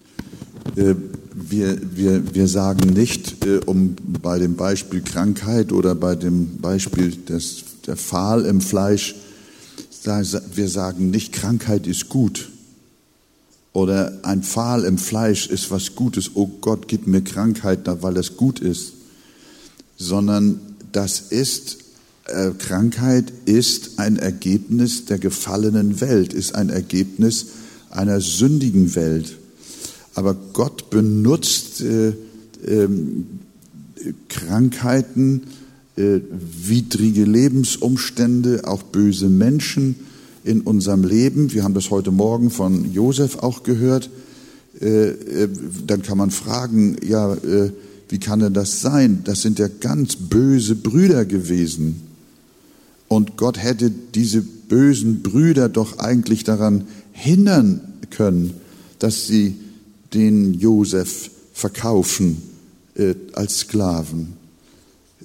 äh, wir, wir, wir sagen nicht, äh, um bei dem Beispiel Krankheit oder bei dem Beispiel des, der Pfahl im Fleisch, wir sagen nicht, Krankheit ist gut. Oder ein Pfahl im Fleisch ist was Gutes. Oh Gott, gib mir Krankheit, weil das gut ist. Sondern das ist, Krankheit ist ein Ergebnis der gefallenen Welt, ist ein Ergebnis einer sündigen Welt. Aber Gott benutzt äh, ähm, Krankheiten, äh, widrige Lebensumstände, auch böse Menschen in unserem Leben. Wir haben das heute Morgen von Josef auch gehört. Äh, äh, dann kann man fragen, ja, äh, wie kann denn das sein? Das sind ja ganz böse Brüder gewesen. Und Gott hätte diese bösen Brüder doch eigentlich daran hindern können, dass sie den Josef verkaufen äh, als Sklaven.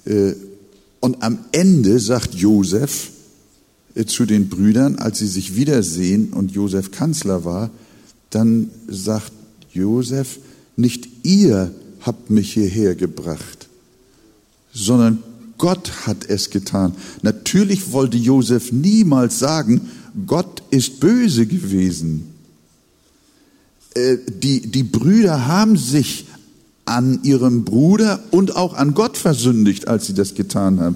Äh, und am Ende sagt Josef äh, zu den Brüdern, als sie sich wiedersehen und Josef Kanzler war, dann sagt Josef, nicht ihr habt mich hierher gebracht, sondern Gott hat es getan. Natürlich wollte Josef niemals sagen, Gott ist böse gewesen. Äh, die, die Brüder haben sich an ihrem Bruder und auch an Gott versündigt, als sie das getan haben.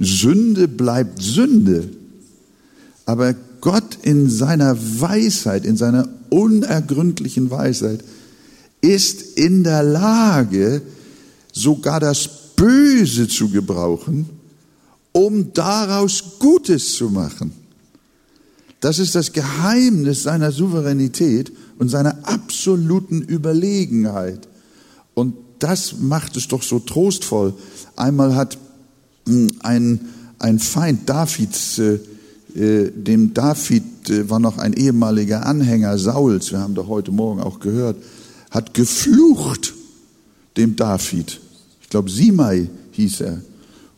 Sünde bleibt Sünde. Aber Gott in seiner Weisheit, in seiner unergründlichen Weisheit, ist in der Lage, sogar das Böse zu gebrauchen, um daraus Gutes zu machen. Das ist das Geheimnis seiner Souveränität und seiner absoluten Überlegenheit. Und das macht es doch so trostvoll. Einmal hat hm, ein, ein Feind Davids, äh, äh, dem David äh, war noch ein ehemaliger Anhänger Sauls, wir haben doch heute Morgen auch gehört, hat geflucht dem David. Ich glaube, Simei hieß er.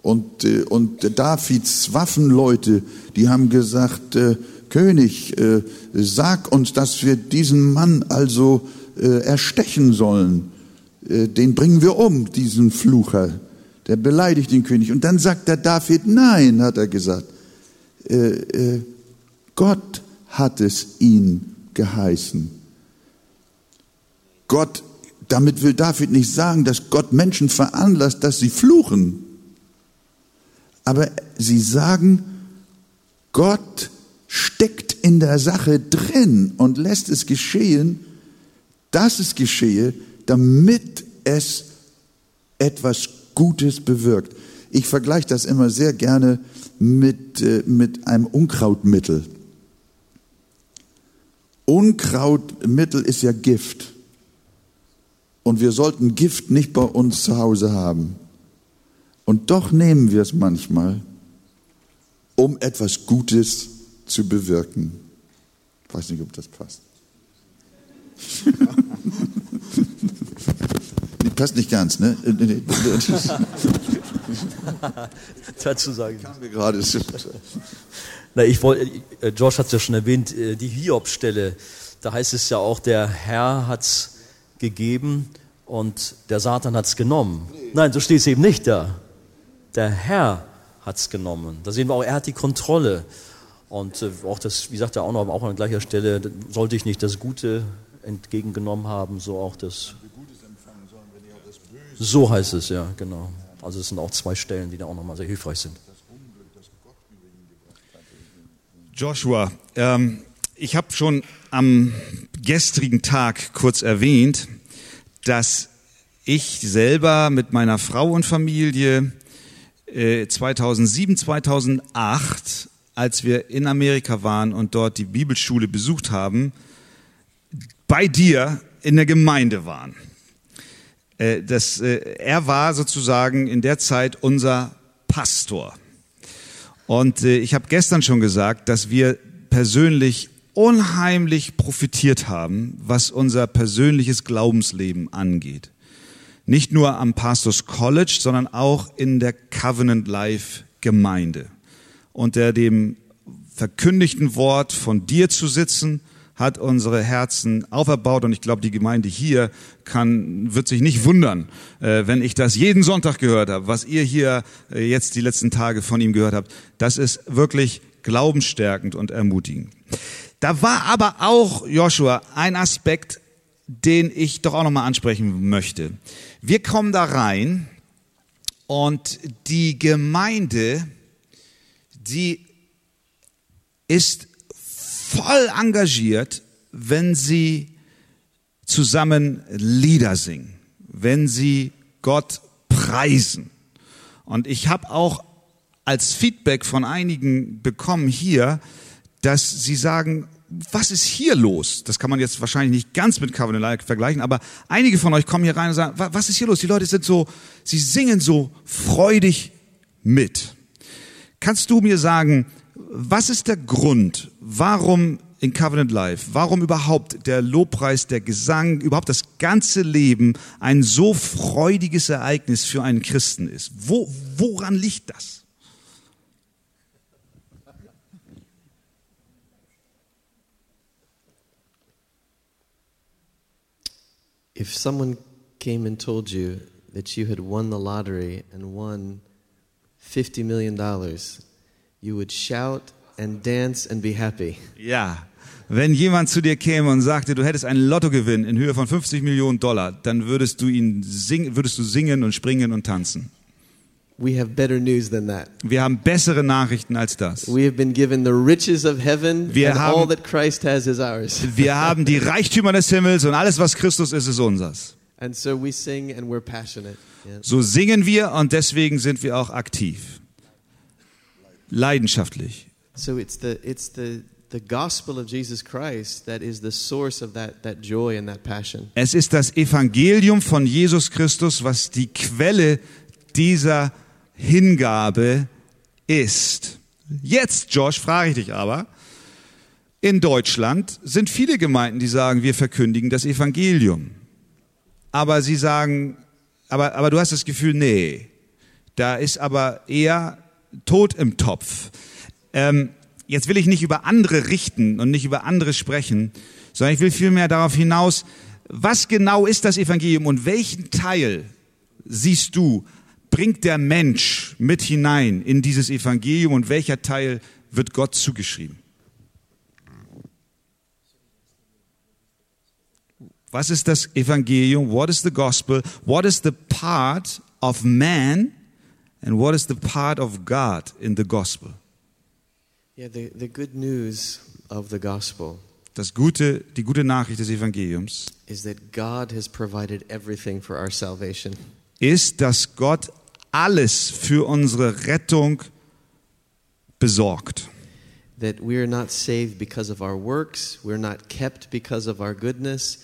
Und, äh, und Davids Waffenleute, die haben gesagt, äh, König, äh, sag uns, dass wir diesen Mann also äh, erstechen sollen. Äh, den bringen wir um, diesen Flucher. Der beleidigt den König. Und dann sagt der David, nein, hat er gesagt. Äh, äh, Gott hat es ihn geheißen. Gott, damit will David nicht sagen, dass Gott Menschen veranlasst, dass sie fluchen. Aber sie sagen, Gott steckt in der Sache drin und lässt es geschehen, dass es geschehe, damit es etwas Gutes bewirkt. Ich vergleiche das immer sehr gerne mit, äh, mit einem Unkrautmittel. Unkrautmittel ist ja Gift. Und wir sollten Gift nicht bei uns zu Hause haben. Und doch nehmen wir es manchmal, um etwas Gutes zu bewirken. Ich weiß nicht, ob das passt. nee, passt nicht ganz, ne? Dazu sagen. Kam mir gerade. Na, ich wollte, äh, Josh hat es ja schon erwähnt, äh, die Hiob-Stelle, da heißt es ja auch, der Herr hat es gegeben und der Satan hat es genommen. Nein, so steht es eben nicht da. Der Herr hat es genommen. Da sehen wir auch, er hat die Kontrolle. Und äh, auch das, wie sagt er auch noch, auch an gleicher Stelle, sollte ich nicht das Gute entgegengenommen haben, so auch das. So heißt es, ja, genau. Also es sind auch zwei Stellen, die da auch nochmal sehr hilfreich sind. Joshua, ähm, ich habe schon am gestrigen Tag kurz erwähnt, dass ich selber mit meiner Frau und Familie äh, 2007, 2008 als wir in Amerika waren und dort die Bibelschule besucht haben, bei dir in der Gemeinde waren. Äh, das, äh, er war sozusagen in der Zeit unser Pastor. Und äh, ich habe gestern schon gesagt, dass wir persönlich unheimlich profitiert haben, was unser persönliches Glaubensleben angeht. Nicht nur am Pastors College, sondern auch in der Covenant Life Gemeinde unter dem verkündigten Wort von dir zu sitzen, hat unsere Herzen auferbaut und ich glaube, die Gemeinde hier kann, wird sich nicht wundern, äh, wenn ich das jeden Sonntag gehört habe, was ihr hier äh, jetzt die letzten Tage von ihm gehört habt. Das ist wirklich glaubensstärkend und ermutigend. Da war aber auch, Joshua, ein Aspekt, den ich doch auch nochmal ansprechen möchte. Wir kommen da rein und die Gemeinde sie ist voll engagiert, wenn sie zusammen Lieder singen, wenn sie Gott preisen. Und ich habe auch als Feedback von einigen bekommen hier, dass sie sagen, was ist hier los? Das kann man jetzt wahrscheinlich nicht ganz mit Covenant Like vergleichen, aber einige von euch kommen hier rein und sagen, was ist hier los? Die Leute sind so, sie singen so freudig mit. Kannst du mir sagen, was ist der Grund, warum in Covenant Life, warum überhaupt der Lobpreis, der Gesang, überhaupt das ganze Leben ein so freudiges Ereignis für einen Christen ist? Wo, woran liegt das? If someone came and told you that you had won the lottery and won $50 million, you would shout and dance and be happy. Yeah. wenn jemand zu dir käme und sagte, du hättest einen Lottogewinn in Höhe von 50 Millionen Dollar, dann würdest du ihn sing, würdest du singen und springen und tanzen. We have better news than that. Wir haben bessere Nachrichten als das. We have been given the riches of heaven, Wir and haben- all that Christ has is ours. Wir haben die Reichtümer des Himmels und alles, was Christus ist, ist unseres. And so we sing and we're passionate. Yeah. So singen wir und deswegen sind wir auch aktiv. Leidenschaftlich. So it's the it's the the gospel of Jesus Christ that is the source of that that joy and that passion. Es ist das Evangelium von Jesus Christus, was die Quelle dieser Hingabe ist. Jetzt, Josh, frage ich dich aber, in Deutschland sind viele Gemeinden, die sagen, wir verkündigen das Evangelium. Aber sie sagen, aber, aber du hast das Gefühl, nee, da ist aber eher Tod im Topf. Ähm, jetzt will ich nicht über andere richten und nicht über andere sprechen, sondern ich will vielmehr darauf hinaus, was genau ist das Evangelium und welchen Teil siehst du, bringt der Mensch mit hinein in dieses Evangelium und welcher Teil wird Gott zugeschrieben? Was ist das Evangelium? What is the gospel? What is the part of man and what is the part of God in the gospel? Yeah, the, the good news of the gospel Das gute, die gute Nachricht des Evangeliums is that God has provided everything for our salvation. ist, dass Gott alles für unsere Rettung besorgt. That we are not saved because of our works, we're not kept because of our goodness.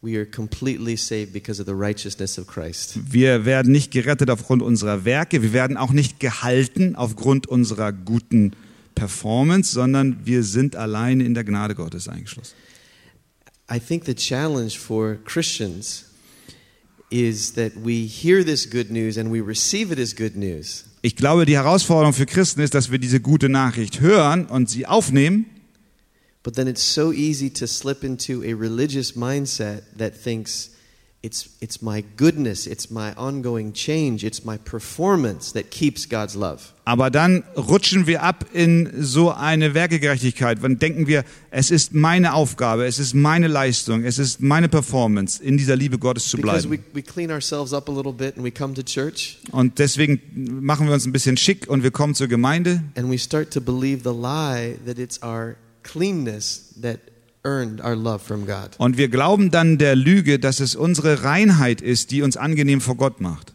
We are completely saved because of the righteousness of Christ. Wir werden nicht gerettet aufgrund unserer Werke, wir werden auch nicht gehalten aufgrund unserer guten Performance, sondern wir sind alleine in der Gnade Gottes eingeschlossen. I think the challenge for Christians is that we hear this good news and we receive it as good news. Ich glaube, die Herausforderung für Christen ist, dass wir diese gute Nachricht hören und sie aufnehmen, But then it's so easy to slip into a religious mindset that thinks it's, it's my goodness, it's my ongoing change, it's my performance that keeps God's love. aber dann rutschen wir ab in so eine Werkegerechtigkeit. Dann denken wir, es ist meine Aufgabe, es ist meine Leistung, es ist meine Performance, in dieser Liebe Gottes zu bleiben. Und deswegen machen wir uns ein bisschen schick und wir kommen zur Gemeinde and we start to believe the lie that it's our cleanness that und wir glauben dann der Lüge, dass es unsere Reinheit ist, die uns angenehm vor Gott macht.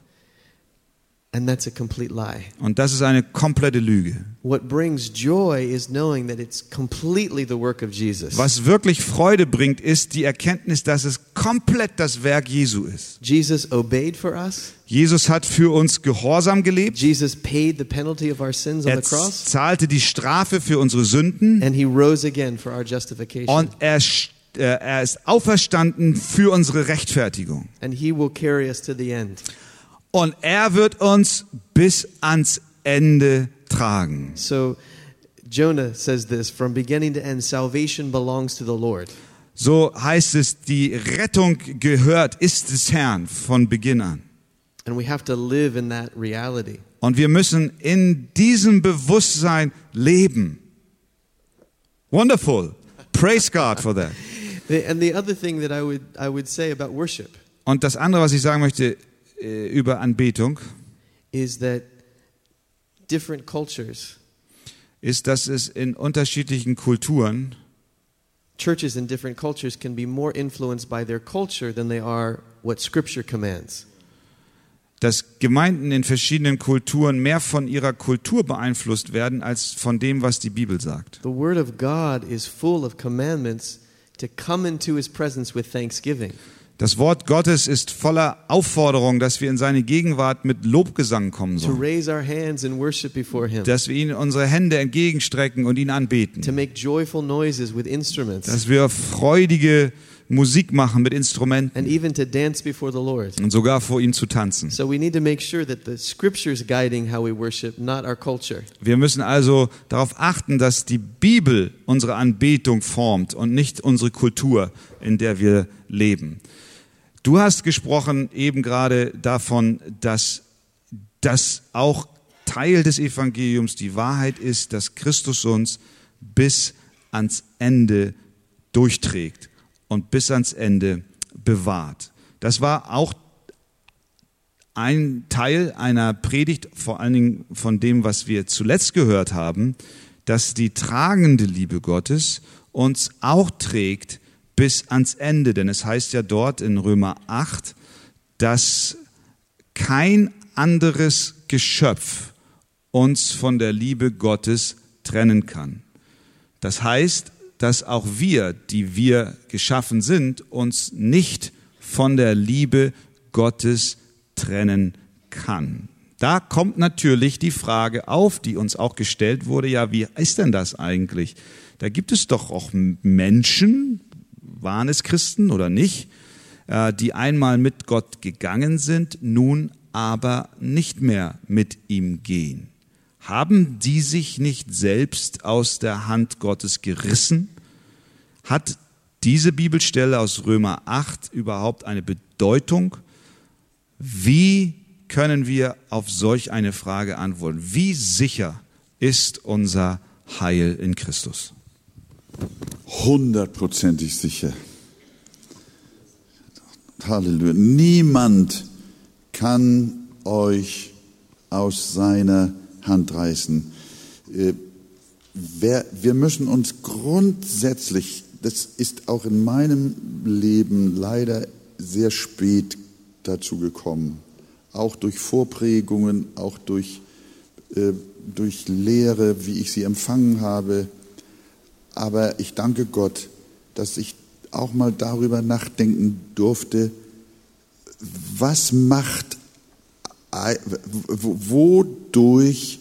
And that's a complete lie. Und das ist eine komplette Lüge. What brings joy is knowing that it's completely the work of Jesus. Was wirklich Freude bringt, ist die Erkenntnis, dass es komplett das Werk Jesu ist. Jesus obeyed for us. Jesus hat für uns Gehorsam gelebt. Jesus paid the penalty of our sins on Er the cross. zahlte die Strafe für unsere Sünden And he rose again for our justification. und er, äh, er ist auferstanden für unsere Rechtfertigung. and he will carry us to the end. Und er wird uns bis ans Ende tragen. So Jonah says this from beginning to end, salvation belongs to the Lord. So heißt es, die Rettung gehört, ist des Herrn von Beginn an. And we have to live in that reality. Und wir müssen in diesem Bewusstsein leben. Wonderful. Praise God for that. And the other thing that I would, I would say about worship Und das andere, was ich sagen möchte äh, über Anbetung, is that different cultures, ist, dass es in unterschiedlichen Kulturen churches in different cultures can be more influenced by their culture than they are what Scripture commands. dass Gemeinden in verschiedenen Kulturen mehr von ihrer Kultur beeinflusst werden als von dem, was die Bibel sagt. The Word of God is full of commandments to come into His presence with thanksgiving. Das Wort Gottes ist voller Aufforderung, dass wir in seine Gegenwart mit Lobgesang kommen sollen, dass wir ihm unsere Hände entgegenstrecken und ihn to anbeten, make joyful noises with instruments, dass wir freudige Musik machen mit Instrumenten and even to dance before the Lord. und sogar vor ihm zu tanzen. Wir müssen also darauf achten, dass die Bibel unsere Anbetung formt und nicht unsere Kultur, in der wir leben. Du hast gesprochen eben gerade davon, dass das auch Teil des Evangeliums die Wahrheit ist, dass Christus uns bis ans Ende durchträgt und bis ans Ende bewahrt. Das war auch ein Teil einer Predigt, vor allen Dingen von dem, was wir zuletzt gehört haben, dass die tragende Liebe Gottes uns auch trägt bis ans Ende. Denn es heißt ja dort in Römer 8, dass kein anderes Geschöpf uns von der Liebe Gottes trennen kann. Das heißt, dass auch wir, die wir geschaffen sind, uns nicht von der Liebe Gottes trennen kann. Da kommt natürlich die Frage auf, die uns auch gestellt wurde, ja, wie ist denn das eigentlich? Da gibt es doch auch Menschen, waren es Christen oder nicht, äh, die einmal mit Gott gegangen sind, nun aber nicht mehr mit ihm gehen. Haben die sich nicht selbst aus der Hand Gottes gerissen? Hat diese Bibelstelle aus Römer 8 überhaupt eine Bedeutung? Wie können wir auf solch eine Frage antworten? Wie sicher ist unser Heil in Christus? Hundertprozentig sicher. Halleluja. Niemand kann euch aus seiner Hand reißen. Äh, wir müssen uns grundsätzlich, das ist auch in meinem Leben leider sehr spät dazu gekommen, auch durch Vorprägungen, auch durch, äh, durch Lehre, wie ich sie empfangen habe. Aber ich danke Gott, dass ich auch mal darüber nachdenken durfte, was macht, wodurch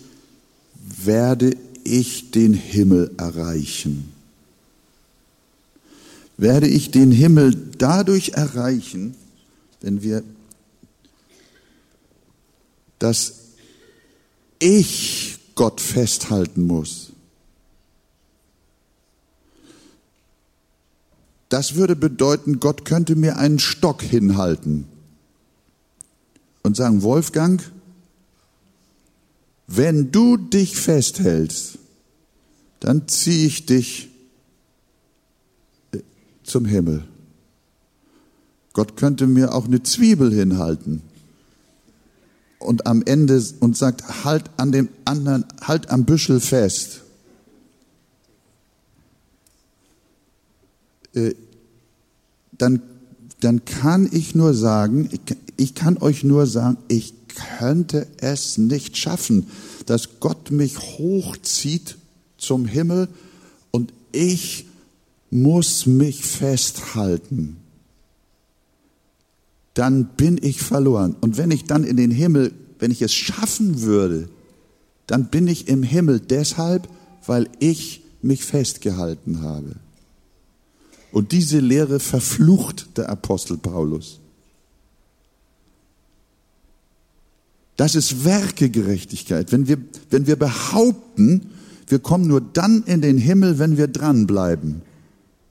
werde ich den Himmel erreichen? Werde ich den Himmel dadurch erreichen, wenn wir, dass ich Gott festhalten muss? Das würde bedeuten, Gott könnte mir einen Stock hinhalten und sagen, Wolfgang, wenn du dich festhältst, dann ziehe ich dich äh, zum Himmel. Gott könnte mir auch eine Zwiebel hinhalten und am Ende und sagt, halt an dem anderen, halt am Büschel fest. Dann, dann kann ich nur sagen, ich kann euch nur sagen, ich könnte es nicht schaffen, dass Gott mich hochzieht zum Himmel und ich muss mich festhalten. Dann bin ich verloren. Und wenn ich dann in den Himmel, wenn ich es schaffen würde, dann bin ich im Himmel deshalb, weil ich mich festgehalten habe. Und diese Lehre verflucht der Apostel Paulus. Das ist Werkegerechtigkeit. Wenn wir, wenn wir behaupten, wir kommen nur dann in den Himmel, wenn wir dranbleiben,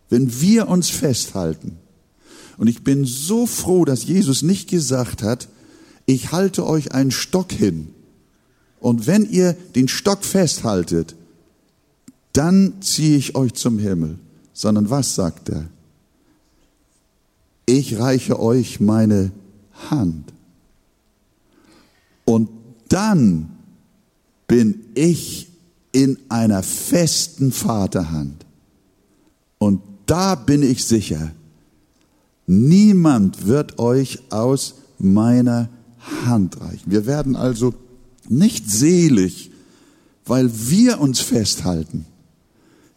wenn wir uns festhalten. Und ich bin so froh, dass Jesus nicht gesagt hat, ich halte euch einen Stock hin. Und wenn ihr den Stock festhaltet, dann ziehe ich euch zum Himmel sondern was sagt er? Ich reiche euch meine Hand. Und dann bin ich in einer festen Vaterhand. Und da bin ich sicher, niemand wird euch aus meiner Hand reichen. Wir werden also nicht selig, weil wir uns festhalten,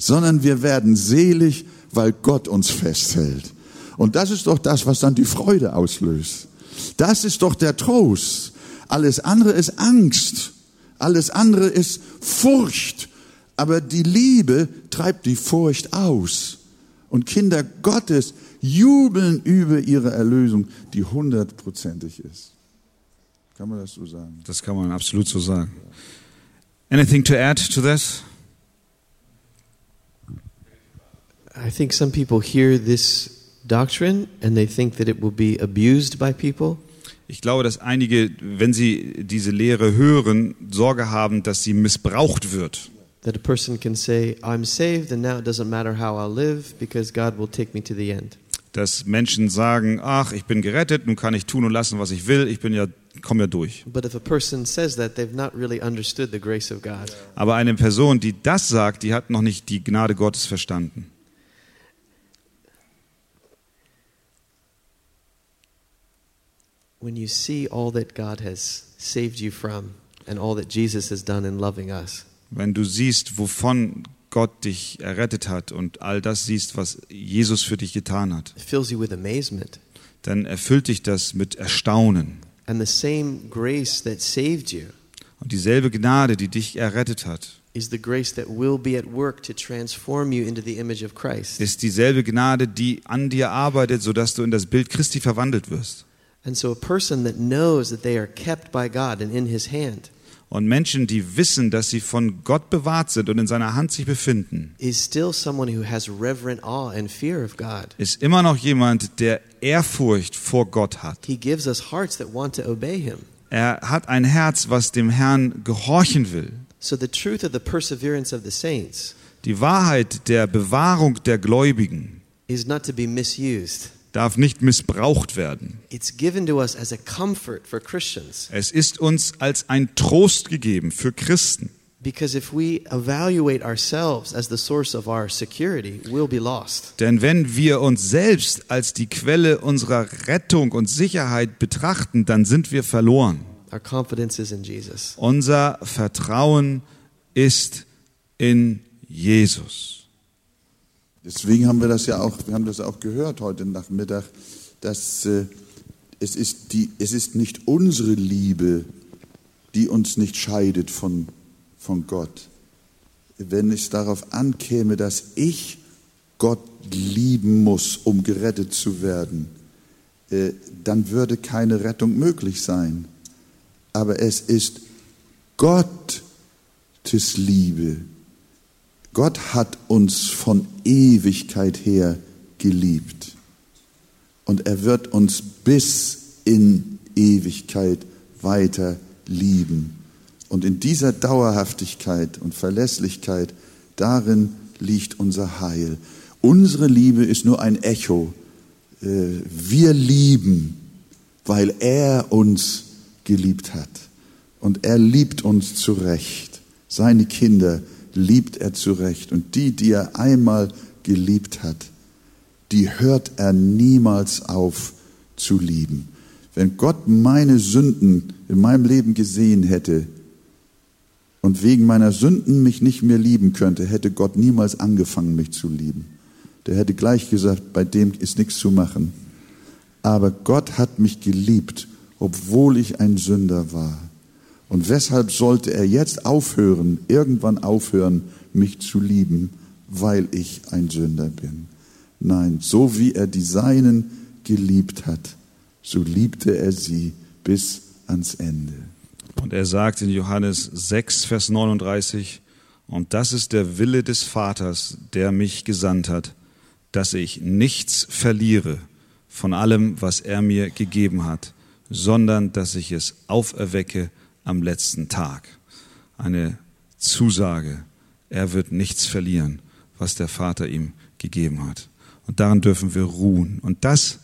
sondern wir werden selig, weil Gott uns festhält. Und das ist doch das, was dann die Freude auslöst. Das ist doch der Trost. Alles andere ist Angst. Alles andere ist Furcht. Aber die Liebe treibt die Furcht aus. Und Kinder Gottes jubeln über ihre Erlösung, die hundertprozentig ist. Kann man das so sagen? Das kann man absolut so sagen. Anything to add to this? I think some people hear this doctrine and they think that it will be abused by people. Ich glaube, dass einige, wenn sie diese Lehre hören, Sorge haben, dass sie missbraucht wird. That a person can say, I'm saved and now it doesn't matter how I'll live because God will take me to the end. Dass Menschen sagen, ach, ich bin gerettet, nun kann ich tun und lassen, was ich will, ich bin ja, komme ja durch. But if a person says that, they've not really understood the grace of God. Aber eine Person, die das sagt, die hat noch nicht die Gnade Gottes verstanden. When you see all that God has saved you from and all that Jesus has done in loving us, Wenn du siehst, wovon Gott dich errettet hat und all das siehst, was Jesus für dich getan hat, it fills you with amazement. dann erfüllt dich das mit Erstaunen. And the same grace that saved you Und dieselbe Gnade, die dich errettet hat, is the grace that will be at work to transform you into the image of Christ. ist dieselbe Gnade, die an dir arbeitet, sodass du in das Bild Christi verwandelt wirst. And so a person that knows that they are kept by God and in his hand Und Menschen, die wissen, dass sie von Gott bewahrt sind und in seiner Hand sich befinden, is still someone who has reverent awe and fear of God. ist immer noch jemand, der Ehrfurcht vor Gott hat. He gives us hearts that want to obey him. Er hat ein Herz, was dem Herrn gehorchen will. So the truth of the perseverance of the saints Die Wahrheit der Bewahrung der Gläubigen is not to be misused. Darf nicht missbraucht werden. It's given to us as a comfort for Christians. Es ist uns als ein Trost gegeben für Christen. Because if we evaluate ourselves as the source of our security, we'll be lost. Denn wenn wir uns selbst als die Quelle unserer Rettung und Sicherheit betrachten, dann sind wir verloren. Our confidence is in Jesus. Unser Vertrauen ist in Jesus. Deswegen haben wir das ja auch, wir haben das auch gehört heute Nachmittag, dass äh, es, ist die, es ist nicht unsere Liebe, die uns nicht scheidet von, von Gott. Wenn es darauf ankäme, dass ich Gott lieben muss, um gerettet zu werden, äh, dann würde keine Rettung möglich sein. Aber es ist Gottes Liebe, Gott hat uns von Ewigkeit her geliebt. Und er wird uns bis in Ewigkeit weiter lieben. Und in dieser Dauerhaftigkeit und Verlässlichkeit, darin liegt unser Heil. Unsere Liebe ist nur ein Echo. Äh, Wir lieben, weil er uns geliebt hat. Und er liebt uns zurecht. Seine Kinder liebt er zurecht. Und die, die er einmal geliebt hat, die hört er niemals auf zu lieben. Wenn Gott meine Sünden in meinem Leben gesehen hätte und wegen meiner Sünden mich nicht mehr lieben könnte, hätte Gott niemals angefangen, mich zu lieben. Der hätte gleich gesagt, bei dem ist nichts zu machen. Aber Gott hat mich geliebt, obwohl ich ein Sünder war. Und weshalb sollte er jetzt aufhören, irgendwann aufhören, mich zu lieben, weil ich ein Sünder bin? Nein, so wie er die Seinen geliebt hat, so liebte er sie bis ans Ende. Und er sagt in Johannes 6, Vers 39, und das ist der Wille des Vaters, der mich gesandt hat, dass ich nichts verliere von allem, was er mir gegeben hat, sondern dass ich es auferwecke am letzten Tag. Eine Zusage, er wird nichts verlieren, was der Vater ihm gegeben hat. Und daran dürfen wir ruhen. Und das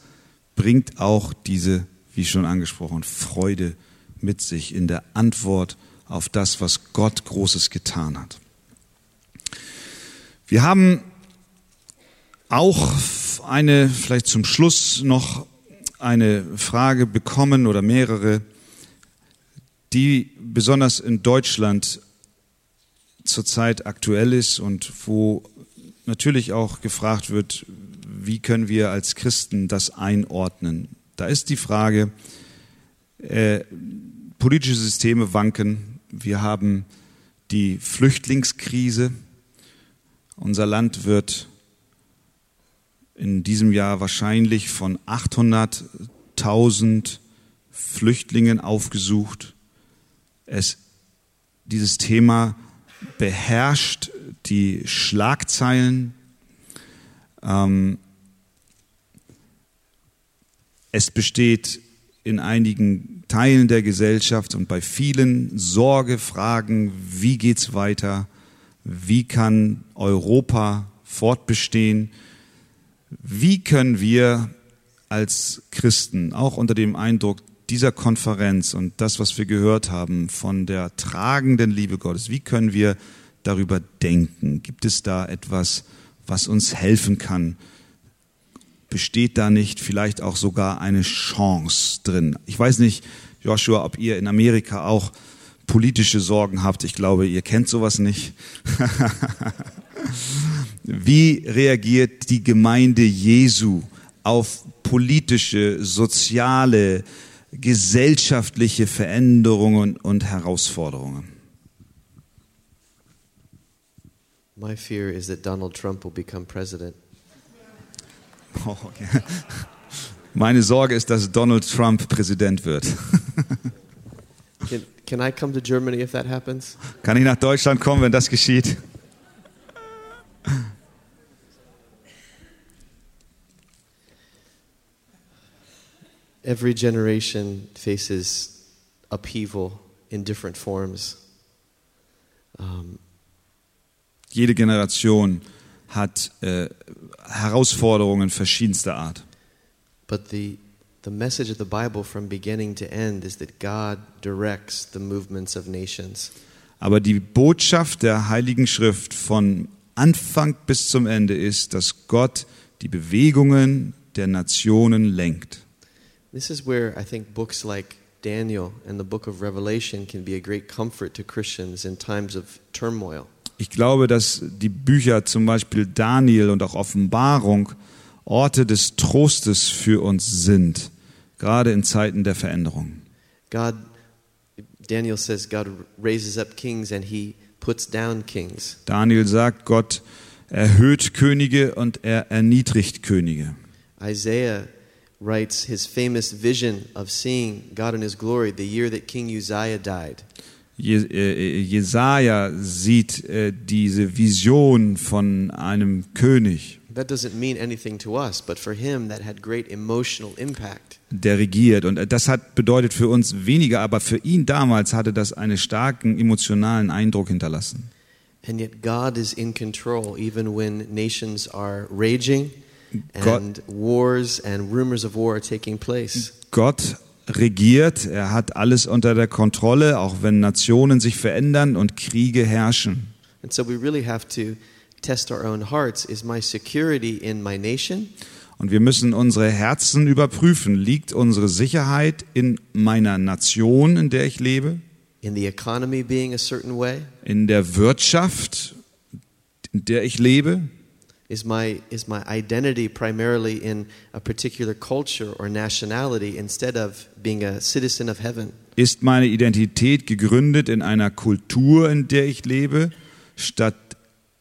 bringt auch diese, wie schon angesprochen, Freude mit sich in der Antwort auf das, was Gott Großes getan hat. Wir haben auch eine, vielleicht zum Schluss noch eine Frage bekommen oder mehrere, die besonders in Deutschland zurzeit aktuell ist und wo natürlich auch gefragt wird, wie können wir als Christen das einordnen. Da ist die Frage, äh, politische Systeme wanken. Wir haben die Flüchtlingskrise. Unser Land wird in diesem Jahr wahrscheinlich von 800.000 Flüchtlingen aufgesucht. Es, dieses Thema beherrscht die Schlagzeilen. Ähm, Es besteht in einigen Teilen der Gesellschaft und bei vielen Sorge, Fragen, wie geht's weiter? Wie kann Europa fortbestehen? Wie können wir als Christen auch unter dem Eindruck dieser Konferenz und das, was wir gehört haben von der tragenden Liebe Gottes, wie können wir darüber denken? Gibt es da etwas, was uns helfen kann? Besteht da nicht vielleicht auch sogar eine Chance drin? Ich weiß nicht, Joshua, ob ihr in Amerika auch politische Sorgen habt. Ich glaube, ihr kennt sowas nicht. Wie reagiert die Gemeinde Jesu auf politische, soziale, gesellschaftliche Veränderungen und Herausforderungen? My fear is that Donald Trump will become president. Oh, okay. Meine Sorge ist, dass Donald Trump Präsident wird. Can, can I come to Germany if that happens? Kann ich nach Deutschland kommen, wenn das geschieht? Every generation faces upheaval in different forms. Um, Jede Generation hat äh, Herausforderungen verschiedenster Art. but the, the message of the Bible from beginning to end is that God directs the movements of nations. Aber die Botschaft der Heiligen Schrift von Anfang bis zum Ende ist, dass Gott die Bewegungen der Nationen lenkt. This is where I think books like Daniel and the book of Revelation can be a great comfort to Christians in times of turmoil. Ich glaube, dass die Bücher zum Beispiel Daniel und auch Offenbarung Orte des Trostes für uns sind, gerade in Zeiten der Veränderung. God, Daniel says, God raises up kings and he puts down kings. Daniel sagt, Gott erhöht Könige und er erniedrigt Könige. Isaiah writes his famous vision of seeing God in his glory the year that King Uzziah died. Je, äh, Jesaja sieht äh, diese Vision von einem König, That doesn't mean anything to us, but for him that had great emotional impact. der regiert. Und das hat bedeutet für uns weniger, aber für ihn damals hatte das einen starken emotionalen Eindruck hinterlassen. And yet God is in control even when nations are raging and wars and rumors of war are taking place. Gott regiert, er hat alles unter der Kontrolle, auch wenn Nationen sich verändern und Kriege herrschen. And so we really have to test our own hearts. Is my security in my nation? Und wir müssen unsere Herzen überprüfen. Liegt unsere Sicherheit in meiner Nation, in der ich lebe? In the economy being a certain way? In der Wirtschaft, in der ich lebe? Is my, is my identity primarily in a particular culture or nationality instead of being a citizen of heaven? Ist meine Identität gegründet in einer Kultur, in der ich lebe, statt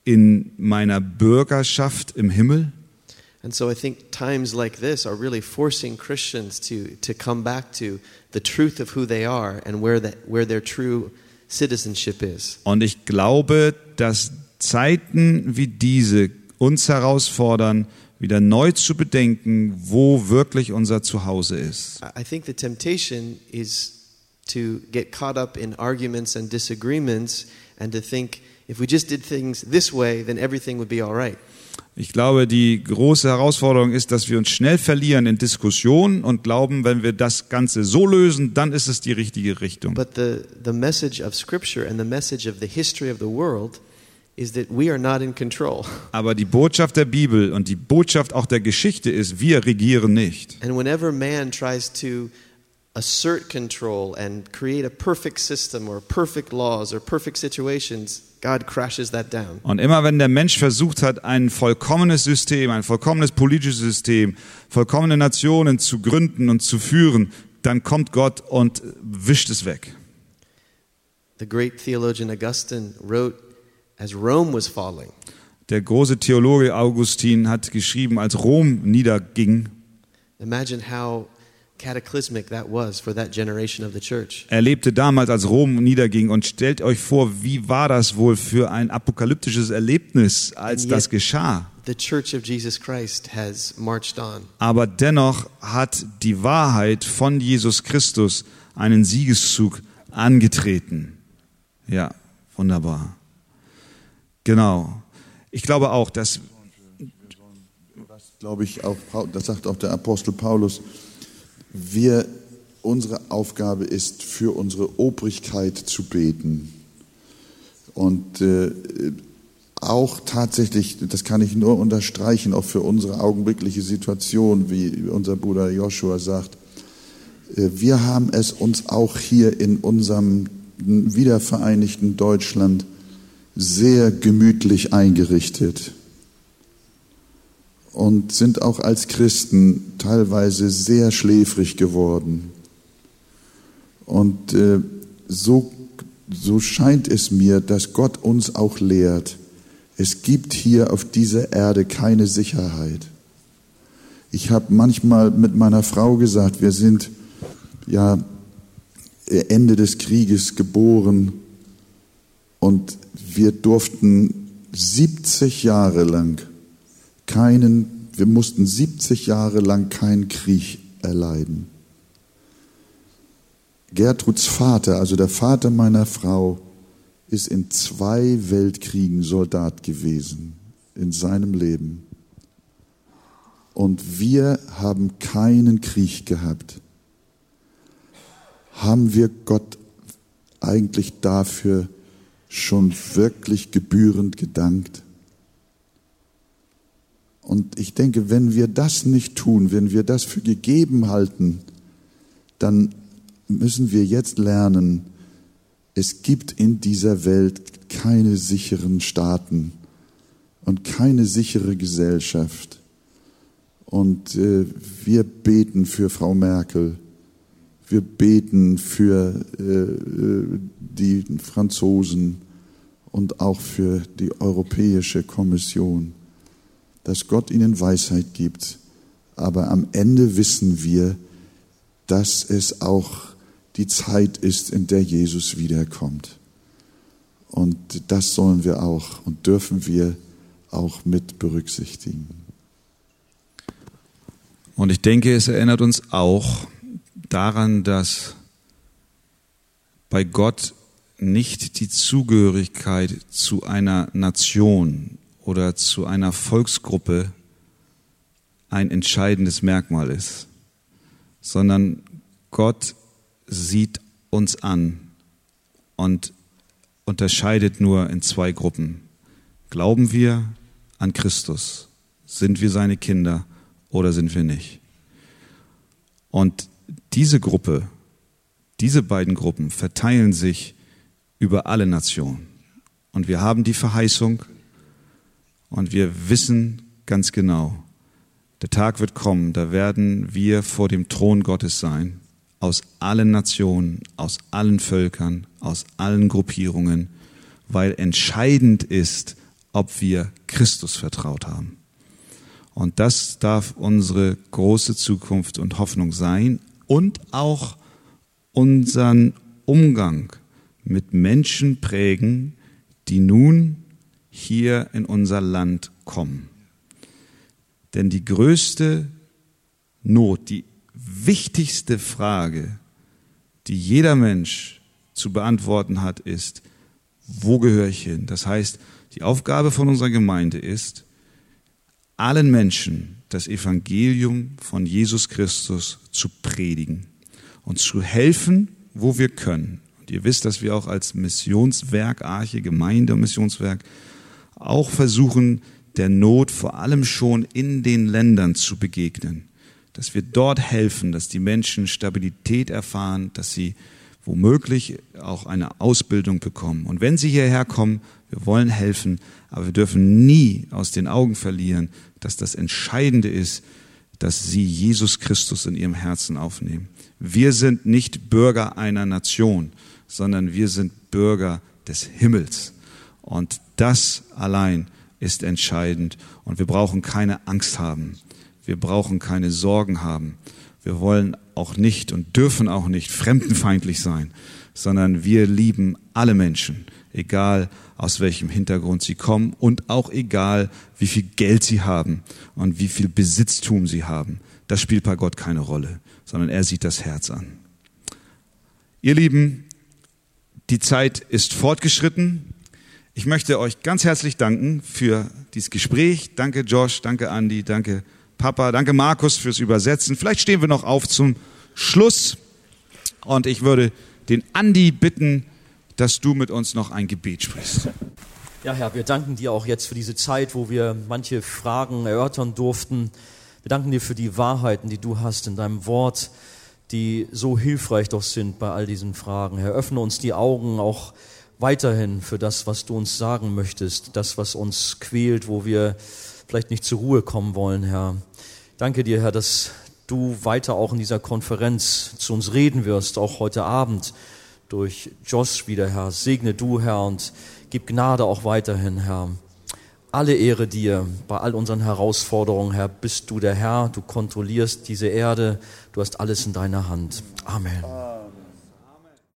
in meiner Bürgerschaft im Himmel? And so I think times like this are really forcing Christians to, to come back to the truth of who they are and where, that, where their true citizenship is. Und ich glaube, dass Zeiten wie diese uns herausfordern, wieder neu zu bedenken, wo wirklich unser Zuhause ist. I think the temptation is to get caught up in arguments and disagreements and to think if we just did things this way, then everything would be all right. Ich glaube, die große Herausforderung ist, dass wir uns schnell verlieren in Diskussionen und glauben, wenn wir das Ganze so lösen, dann ist es die richtige Richtung. But the, the message of Scripture and the message of the history of the world Aber die Botschaft der Bibel und die Botschaft auch der Geschichte ist, wir regieren nicht. And whenever man tries to assert control and create a perfect system or perfect laws or perfect situations, God crashes that down. Und immer wenn der Mensch versucht hat, ein vollkommenes System, ein vollkommenes politisches System, vollkommene Nationen zu gründen und zu führen, dann kommt Gott und wischt es weg. The great theologian Augustine wrote as Rome was falling. Der große Theologe Augustin hat geschrieben, als Rom niederging, Imagine how cataclysmic that was for that generation of the church. er lebte damals, als Rom niederging und stellt euch vor, wie war das wohl für ein apokalyptisches Erlebnis, als And das yet- geschah. the church of Jesus Christ has marched on. Aber dennoch hat die Wahrheit von Jesus Christus einen Siegeszug angetreten. Ja, wunderbar. Genau. Ich glaube auch, dass glaube ich, auch, das sagt auch der Apostel Paulus, wir, unsere Aufgabe ist, für unsere Obrigkeit zu beten. Und äh, auch tatsächlich, das kann ich nur unterstreichen, auch für unsere augenblickliche Situation, wie unser Bruder Joshua sagt, äh, wir haben es uns auch hier in unserem wiedervereinigten Deutschland sehr gemütlich eingerichtet und sind auch als Christen teilweise sehr schläfrig geworden. Und äh, so, so scheint es mir, dass Gott uns auch lehrt, es gibt hier auf dieser Erde keine Sicherheit. Ich habe manchmal mit meiner Frau gesagt, wir sind ja Ende des Krieges geboren und wir durften 70 Jahre lang keinen, wir mussten 70 Jahre lang keinen Krieg erleiden. Gertruds Vater, also der Vater meiner Frau, ist in zwei Weltkriegen Soldat gewesen in seinem Leben. Und wir haben keinen Krieg gehabt. Haben wir Gott eigentlich dafür schon wirklich gebührend gedankt? Und ich denke, wenn wir das nicht tun, wenn wir das für gegeben halten, dann müssen wir jetzt lernen, es gibt in dieser Welt keine sicheren Staaten und keine sichere Gesellschaft. Und äh, wir beten für Frau Merkel, wir beten für äh, äh die Franzosen und auch für die Europäische Kommission dass Gott ihnen Weisheit gibt. Aber am Ende wissen wir, dass es auch die Zeit ist, in der Jesus wiederkommt. Und das sollen wir auch und dürfen wir auch mit berücksichtigen. Und ich denke, es erinnert uns auch daran, dass bei Gott nicht die Zugehörigkeit zu einer Nation oder zu einer Volksgruppe ein entscheidendes Merkmal ist, sondern Gott sieht uns an und unterscheidet nur in zwei Gruppen. Glauben wir an Christus? Sind wir seine Kinder oder sind wir nicht? Und diese Gruppe, diese beiden Gruppen verteilen sich über alle Nationen. Und wir haben die Verheißung, und wir wissen ganz genau, der Tag wird kommen, da werden wir vor dem Thron Gottes sein, aus allen Nationen, aus allen Völkern, aus allen Gruppierungen, weil entscheidend ist, ob wir Christus vertraut haben. Und das darf unsere große Zukunft und Hoffnung sein und auch unseren Umgang mit Menschen prägen, die nun hier in unser Land kommen. Denn die größte Not, die wichtigste Frage, die jeder Mensch zu beantworten hat, ist, wo gehöre ich hin? Das heißt, die Aufgabe von unserer Gemeinde ist, allen Menschen das Evangelium von Jesus Christus zu predigen und zu helfen, wo wir können. Und ihr wisst, dass wir auch als Missionswerk, Arche, Gemeinde und Missionswerk auch versuchen, der Not vor allem schon in den Ländern zu begegnen. Dass wir dort helfen, dass die Menschen Stabilität erfahren, dass sie womöglich auch eine Ausbildung bekommen. Und wenn sie hierher kommen, wir wollen helfen, aber wir dürfen nie aus den Augen verlieren, dass das Entscheidende ist, dass sie Jesus Christus in ihrem Herzen aufnehmen. Wir sind nicht Bürger einer Nation, sondern wir sind Bürger des Himmels. Und das allein ist entscheidend. Und wir brauchen keine Angst haben. Wir brauchen keine Sorgen haben. Wir wollen auch nicht und dürfen auch nicht fremdenfeindlich sein, sondern wir lieben alle Menschen, egal aus welchem Hintergrund sie kommen und auch egal, wie viel Geld sie haben und wie viel Besitztum sie haben. Das spielt bei Gott keine Rolle, sondern er sieht das Herz an. Ihr Lieben, die Zeit ist fortgeschritten. Ich möchte euch ganz herzlich danken für dieses Gespräch. Danke Josh, danke Andy, danke Papa, danke Markus fürs Übersetzen. Vielleicht stehen wir noch auf zum Schluss und ich würde den Andy bitten, dass du mit uns noch ein Gebet sprichst. Ja, Herr, wir danken dir auch jetzt für diese Zeit, wo wir manche Fragen erörtern durften. Wir danken dir für die Wahrheiten, die du hast in deinem Wort, die so hilfreich doch sind bei all diesen Fragen. Herr, öffne uns die Augen auch weiterhin für das, was du uns sagen möchtest, das, was uns quält, wo wir vielleicht nicht zur Ruhe kommen wollen, Herr. Danke dir, Herr, dass du weiter auch in dieser Konferenz zu uns reden wirst, auch heute Abend durch Josh wieder, Herr. Segne du, Herr, und gib Gnade auch weiterhin, Herr. Alle Ehre dir bei all unseren Herausforderungen, Herr. Bist du der Herr, du kontrollierst diese Erde, du hast alles in deiner Hand. Amen.